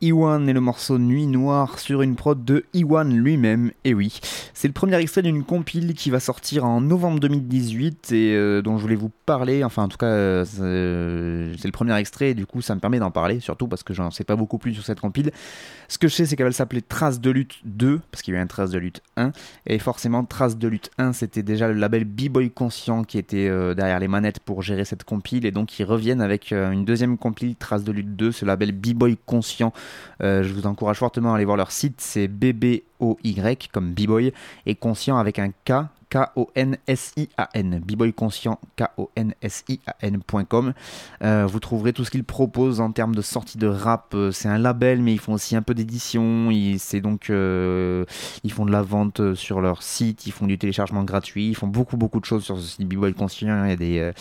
Iwan et le morceau Nuit Noire sur une prod de Iwan lui-même, et oui. C'est le premier extrait d'une compile qui va sortir en novembre 2018 et euh, dont je voulais vous parler, enfin en tout cas euh, c'est le premier extrait et du coup ça me permet d'en parler, surtout parce que j'en sais pas beaucoup plus sur cette compile. Ce que je sais c'est qu'elle va s'appeler Trace de lutte 2, parce qu'il y a eu un Trace de lutte 1, et forcément Trace de lutte 1 c'était déjà le label B-Boy Conscient qui était euh, derrière les manettes pour gérer cette compile et donc ils reviennent avec une deuxième compile Trace de lutte 2, ce label B-Boy Conscient euh, je vous encourage fortement à aller voir leur site, c'est BBOY comme B-Boy et conscient avec un K. K-O-N-S-I-A-N, B-Boy Conscient, K-O-N-S-I-A-N.com. Euh, vous trouverez tout ce qu'ils proposent en termes de sortie de rap. Euh, c'est un label, mais ils font aussi un peu d'édition. C'est donc, ils font de la vente sur leur site, ils font du téléchargement gratuit, ils font beaucoup, beaucoup de choses sur ce site B-Boy Conscient. Il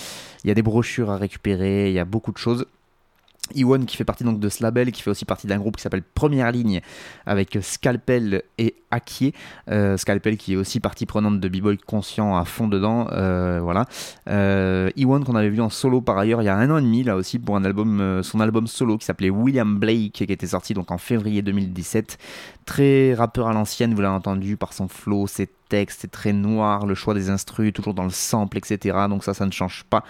y a des brochures à récupérer, il y a beaucoup de choses. Iwan qui fait partie donc de ce label, qui fait aussi partie d'un groupe qui s'appelle Première Ligne avec Scalpel et Akier. Euh, Scalpel qui est aussi partie prenante de B-Boy Conscient à fond dedans. Euh, voilà. Euh, Iwan qu'on avait vu en solo par ailleurs il y a un an et demi là aussi pour un album, euh, son album solo qui s'appelait William Blake qui était sorti donc en février 2017. Très rappeur à l'ancienne, vous l'avez entendu par son flow, ses textes, c'est très noir, le choix des instrus, toujours dans le sample, etc. Donc ça, ça ne change pas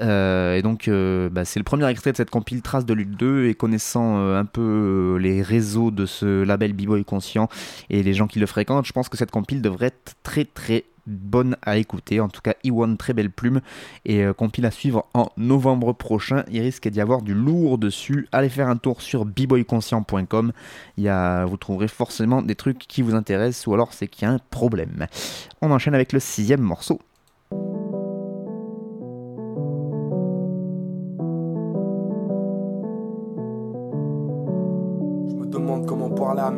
euh, et donc, euh, bah, c'est le premier extrait de cette compile Trace de Lutte 2. Et connaissant euh, un peu les réseaux de ce label B-Boy Conscient et les gens qui le fréquentent, je pense que cette compile devrait être très très bonne à écouter. En tout cas, Iwan, très belle plume. Et compile à suivre en novembre prochain. Il risque d'y avoir du lourd dessus. Allez faire un tour sur bboyconscient.com. Vous trouverez forcément des trucs qui vous intéressent ou alors c'est qu'il y a un problème. On enchaîne avec le sixième morceau.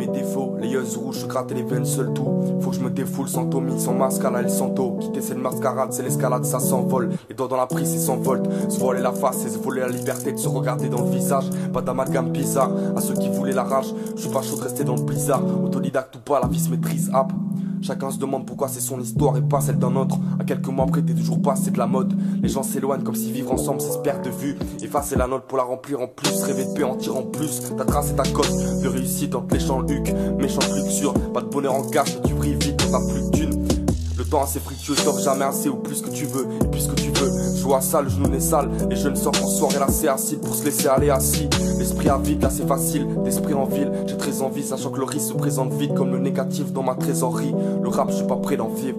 Mes défauts. Les yeux rouges, je gratte les veines seul tout. Faut que je me défoule sans Tommy, sans mascara, El Santo. Quitter cette mascarade, c'est l'escalade, ça s'envole. Les doigts dans la prise, ils s'envolent. Se voler la face, et se voler la liberté de se regarder dans le visage. Pas d'amalgame bizarre à ceux qui voulaient la rage. Je suis pas chaud de rester dans le blizzard. Autodidacte ou pas, la vie se maîtrise. App. Chacun se demande pourquoi c'est son histoire et pas celle d'un autre. À quelques mois après, t'es toujours passé de la mode. Les gens s'éloignent comme si vivre ensemble c'est se de vue. Effacer la note pour la remplir en plus. Rêver de paix en tirant plus. Ta trace et ta cote de réussite entre les champs huc. Méchante luxure, pas de bonheur en cash, tu brilles vite quand t'as plus de thunes. Le temps assez fructueux, t'offre jamais assez ou plus que tu veux. Et plus que tu veux, je vois sale, le genou n'est sale. Les jeunes sortent en soirée c'est acide pour se laisser aller assis. L'esprit à vide, là c'est facile, d'esprit en ville. J'ai très envie, sachant que le risque se présente vite comme le négatif dans ma trésorerie. Le rap, je suis pas prêt d'en vivre.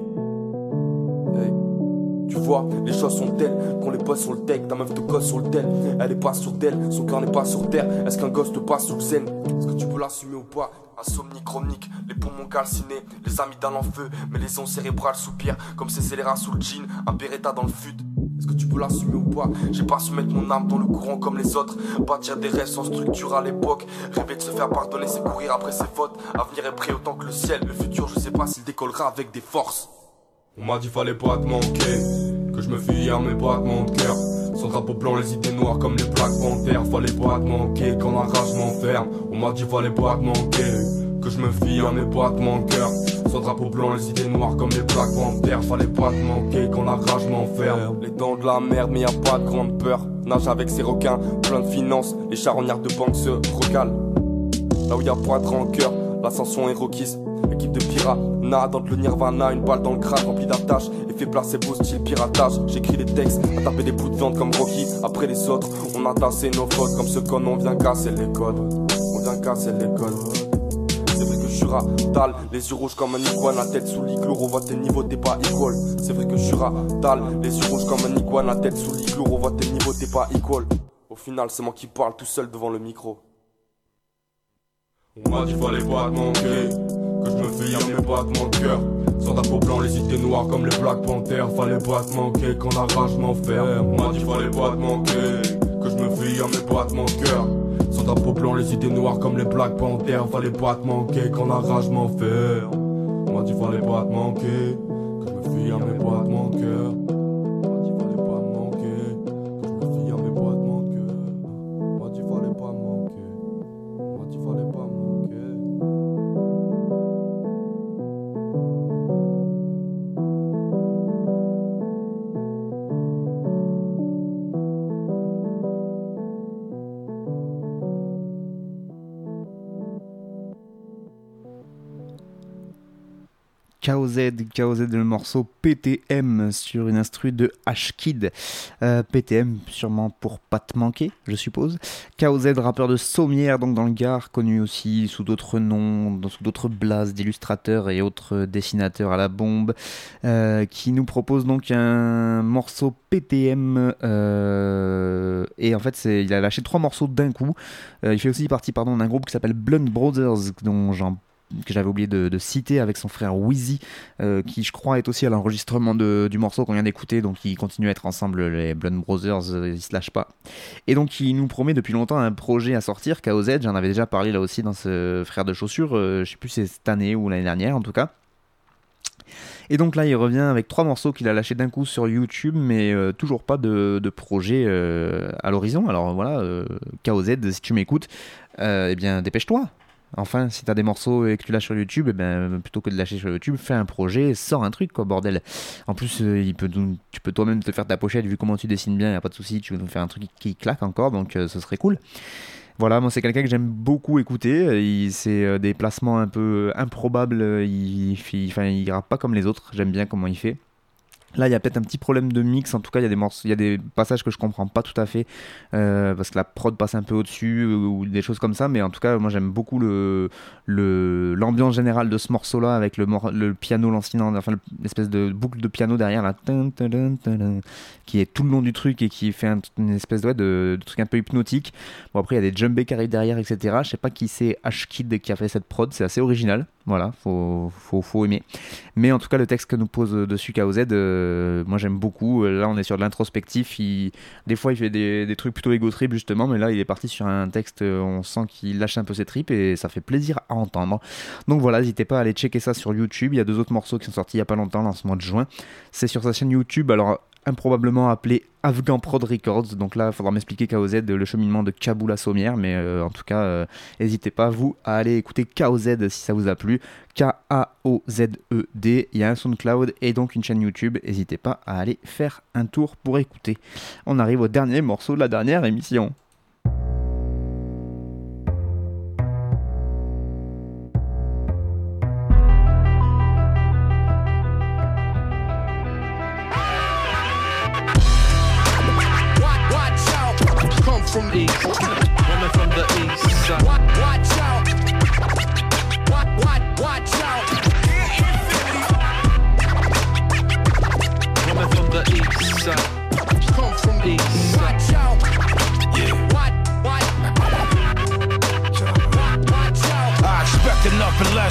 Tu vois, les choses sont telles qu'on les pose sur le deck. Ta meuf te gosse sur le tel, elle est pas sur d'elle, son cœur n'est pas sur terre. Est-ce qu'un gosse te passe sur le zen Est-ce que tu peux l'assumer ou pas? Insomnie chronique, les poumons calcinés, les amygdales en feu, mais les ondes cérébrales soupirent comme ces scélérats sous le jean, un beretta dans le fut. Est-ce que tu peux l'assumer ou pas? J'ai pas su mettre mon âme dans le courant comme les autres. Bâtir des rêves sans structure à l'époque. Rêver de se faire pardonner, c'est courir après ses fautes. Avenir est prêt autant que le ciel. Le futur, je sais pas s'il décollera avec des forces. On m'a dit fallait pas te manquer, que je me fie hier mais pas de cœur. Sans drapeau blanc, les idées noires comme les plaques panthères. Fallait pas te manquer quand la rage m'enferme. On m'a dit fallait pas te manquer, que je me fie mais pas de mon cœur. Sans drapeau blanc, les idées noires comme les plaques panthères. Fallait pas te manquer quand la rage m'enferme. Les dents de la merde, mais y a pas de grande peur. Nage avec ses requins, plein de finances. Les charognards de banque se recalent. Là où y a pas de rancœur, l'ascension est requise. Équipe de pirates, nade entre le nirvana, une balle dans le crâne remplie d'attaches et fait placer beau style piratage. J'écris des textes, à taper des bouts de viande comme Rocky. Après les autres, on a tassé nos fautes comme ce con, on vient casser les codes. On vient casser les codes. Suis ratal, les yeux rouges comme un iguane, la tête sous l'igloo, on tes niveaux, t'es pas equal. C'est vrai que suis ratal, les yeux rouges comme un iguane, la tête sous l'igloo, on tes niveaux, t'es pas equal. Au final, c'est moi qui parle tout seul devant le micro. On m'a dit fallait pas te manquer, que je me fie mais pas de mon cœur. Sans drapeau blanc, les idées noires comme les Black Panthers. Fallait pas te manquer quand la rage m'enferme. On m'a dit fallait pas te manquer, que je me fie mais pas de mon blanc, les idées noires comme les Black Panthers. Fallait pas te manquer quand la rage m'enferme. M'a dit fallait pas te manquer, que je me fie mais pas de mon cœur. KOZ, KOZ le morceau PTM sur une instru de H-Kid. Euh, PTM sûrement pour pas te manquer, je suppose. KOZ, rappeur de Sommière, donc dans le Gard, connu aussi sous d'autres noms, sous d'autres blases d'illustrateurs et autres dessinateurs à la bombe, euh, qui nous propose donc un morceau PTM. euh, et en fait, il a lâché trois morceaux d'un coup. Il fait aussi partie pardon, d'un groupe qui s'appelle Blunt Brothers, dont j'en que j'avais oublié de, citer avec son frère Wheezy, euh, qui je crois est aussi à l'enregistrement du morceau qu'on vient d'écouter, donc ils continuent à être ensemble, les Blunt Brothers, euh, ils se lâchent pas. Et donc il nous promet depuis longtemps un projet à sortir, KOZ, j'en avais déjà parlé là aussi dans ce frère de chaussures, euh, je sais plus si c'est cette année ou l'année dernière en tout cas. Et donc là, il revient avec trois morceaux qu'il a lâchés d'un coup sur YouTube, mais euh, toujours pas de, projet euh, à l'horizon. Alors voilà, euh, KOZ, si tu m'écoutes, eh bien dépêche-toi. Enfin, si t'as des morceaux et que tu lâches sur YouTube, eh ben, plutôt que de lâcher sur YouTube, fais un projet, sors un truc, quoi, bordel. En plus, euh, tu peux toi-même te faire ta pochette, vu comment tu dessines bien, y a pas de souci, tu veux nous faire un truc qui claque encore, donc euh, ce serait cool. Voilà, moi c'est quelqu'un que j'aime beaucoup écouter. c'est euh, des placements un peu improbables. Il, il, il rappe pas comme les autres. J'aime bien comment il fait. Là, il y a peut-être un petit problème de mix. En tout cas, il y a des morceaux, il y a des passages que je comprends pas tout à fait euh, parce que la prod passe un peu au-dessus euh, ou des choses comme ça. Mais en tout cas, moi j'aime beaucoup l'ambiance générale de ce morceau-là avec le, piano lancinant, enfin l'espèce de boucle de piano derrière là, qui est tout le long du truc et qui fait un- une espèce de, truc un peu hypnotique. Bon après, il y a des djembés qui arrivent derrière, etc. Je sais pas qui c'est H-Kid qui a fait cette prod. C'est assez original. Voilà, faut, faut, faut aimer. Mais en tout cas, le texte que nous pose dessus KOZ, euh, moi j'aime beaucoup. Là, on est sur de l'introspectif. Il... Des fois, il fait des, des trucs plutôt égo justement, mais là, il est parti sur un texte, euh, on sent qu'il lâche un peu ses tripes et ça fait plaisir à entendre. Donc voilà, n'hésitez pas à aller checker ça sur YouTube. Il y a deux autres morceaux qui sont sortis il y a pas longtemps, là, en ce mois de juin. C'est sur sa chaîne YouTube. Alors, improbablement appelé Afghan Prod Records. Donc là, il faudra m'expliquer KOZ le cheminement de Kaboul à Sommière. Mais euh, en tout cas, n'hésitez pas, vous, à aller écouter KOZ si ça vous a plu. K-A-O-Z-E-D. Il y a un SoundCloud et donc une chaîne YouTube. N'hésitez pas à aller faire un tour pour écouter. On arrive au dernier morceau de la dernière émission.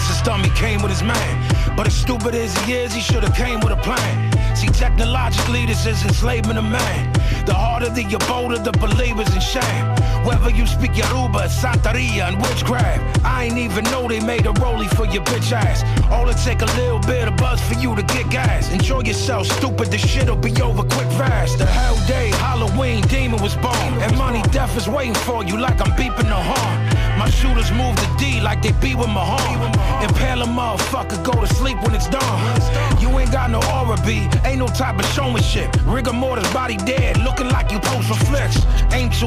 His dummy came with his man, but as stupid as he is, he should have came with a plan. See, technologically, this is enslavement of man. The harder the bolder the believers in shame. Whether you speak Yoruba, Santeria, and witchcraft, I ain't even know they made a rollie for your bitch ass. All it take a little bit of buzz for you to get gas. Enjoy yourself, stupid, this shit'll be over quick fast. The hell day, Halloween, demon was born. And money death is waiting for you like I'm beeping the horn. My shooters move the D like they be with Mahomes. Impale a motherfucker, go to sleep when it's dawn. You ain't got no aura B, ain't no type of showmanship. Rigor mortis, body dead, looking like you pose for flicks. Ain't too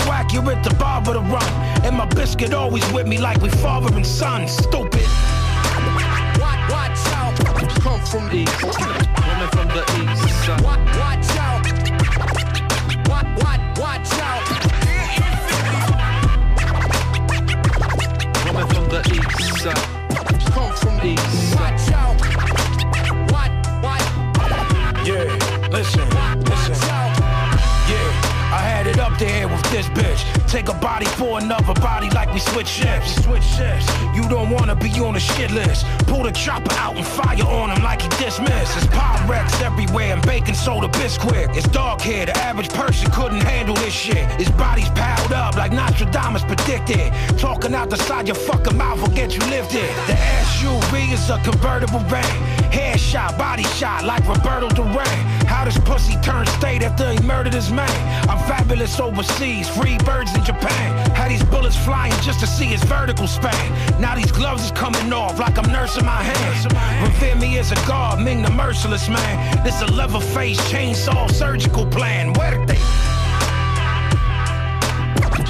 at the bar with to run. And my biscuit always with me like we father and son. Stupid. Watch, watch out. Come from the east, woman from the east side. Watch, watch out. Watch, Come from the east. Take a body for another body like we switch shifts. Switch shifts. You don't wanna be on the shit list. Pull the chopper out and fire on him like he dismissed. It's Pyrex everywhere and baking soda bisquick. It's dog hair. The average person couldn't handle this shit. His body's piled up like Nostradamus predicted. Talking out the side your fucking mouth will get you lifted. The SUV is a convertible van. Head shot, body shot like Roberto Duran. How this pussy turned state after he murdered his man. I'm fabulous overseas, free birds in Japan. Had these bullets flying just to see his vertical span. Now these gloves is coming off like I'm nursing my hands. Revere me as a god, Ming the merciless man. This a leather face chainsaw surgical plan. Where did they?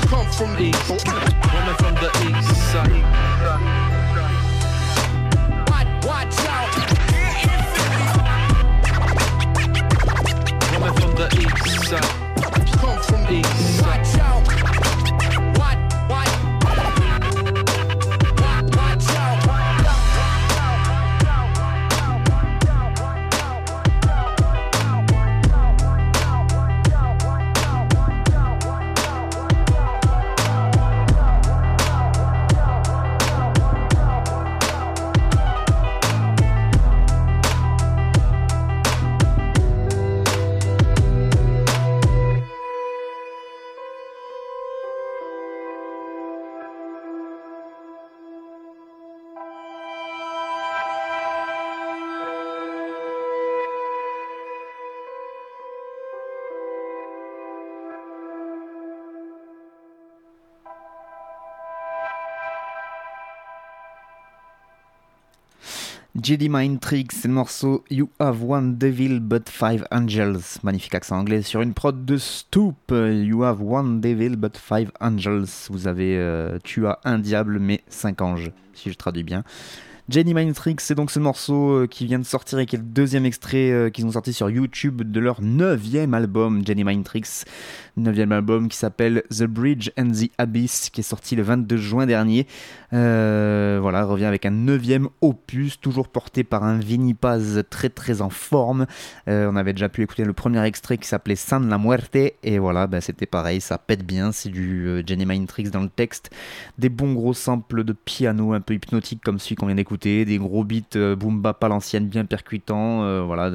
Come from the east, woman from the east side. Watch, watch out. Jedi Mind Tricks, le morceau You Have One Devil But Five Angels. Magnifique accent anglais sur une prod de Stoop. You Have One Devil But Five Angels. Vous avez, euh, tu as un diable mais cinq anges, si je traduis bien. Jenny Mind Tricks, c'est donc ce morceau euh, qui vient de sortir et qui est le deuxième extrait euh, qu'ils ont sorti sur YouTube de leur neuvième album, Jenny Mind Tricks. Neuvième album qui s'appelle The Bridge and the Abyss, qui est sorti le 22 juin dernier. Euh, voilà, revient avec un neuvième opus, toujours porté par un Vinny Paz très très en forme. On avait déjà pu écouter le premier extrait qui s'appelait San la Muerte, et voilà, ben, c'était pareil, ça pète bien, c'est du Jenny Mind Tricks dans le texte. Des bons gros samples de piano un peu hypnotiques comme celui qu'on vient d'écouter, des gros beats euh, boom bap à l'ancienne bien percutants, euh, voilà,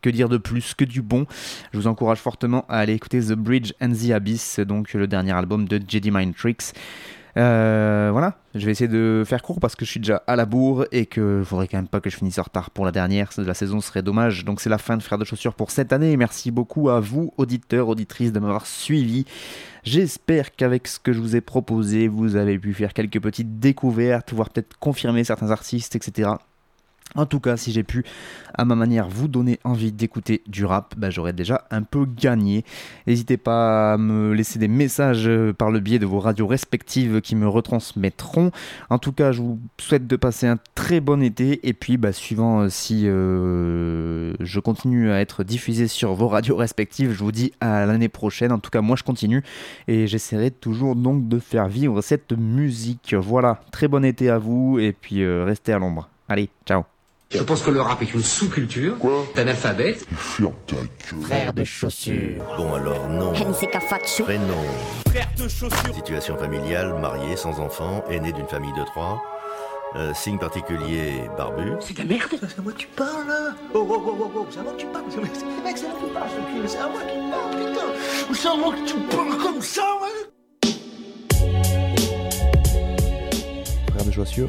que dire de plus que du bon Je vous encourage fortement à aller écouter The Bridge and the Abyss, donc le dernier album de Jedi Mind Tricks. Euh, voilà, je vais essayer de faire court parce que je suis déjà à la bourre et que faudrait quand même pas que je finisse en retard pour la dernière de la saison, ce serait dommage. Donc c'est la fin de Frères de Chaussures pour cette année. Merci beaucoup à vous, auditeurs, auditrices, de m'avoir suivi. J'espère qu'avec ce que je vous ai proposé, vous avez pu faire quelques petites découvertes, voire peut-être confirmer certains artistes, etc. En tout cas, si j'ai pu, à ma manière, vous donner envie d'écouter du rap, bah, j'aurais déjà un peu gagné. N'hésitez pas à me laisser des messages euh, par le biais de vos radios respectives qui me retransmettront. En tout cas, je vous souhaite de passer un très bon été. Et puis, bah, suivant euh, si euh, je continue à être diffusé sur vos radios respectives, je vous dis à l'année prochaine. En tout cas, moi, je continue. Et j'essaierai toujours donc de faire vivre cette musique. Voilà, très bon été à vous. Et puis, restez à l'ombre. Allez, ciao je pense que le rap est une sous-culture. Quoi T'es analphabète. Frère de chaussures. Bon alors, non. Prénom. Frère de chaussures. Situation familiale, marié, sans enfant, aîné d'une famille de trois. Euh, signe particulier, barbu. C'est de la merde C'est à moi que tu parles là Oh oh oh oh oh, c'est à moi que tu parles Mec, c'est à moi que tu parles ce cul, c'est à moi qui parle, putain C'est à moi que tu parles comme ça, ouais? Frère de chaussures,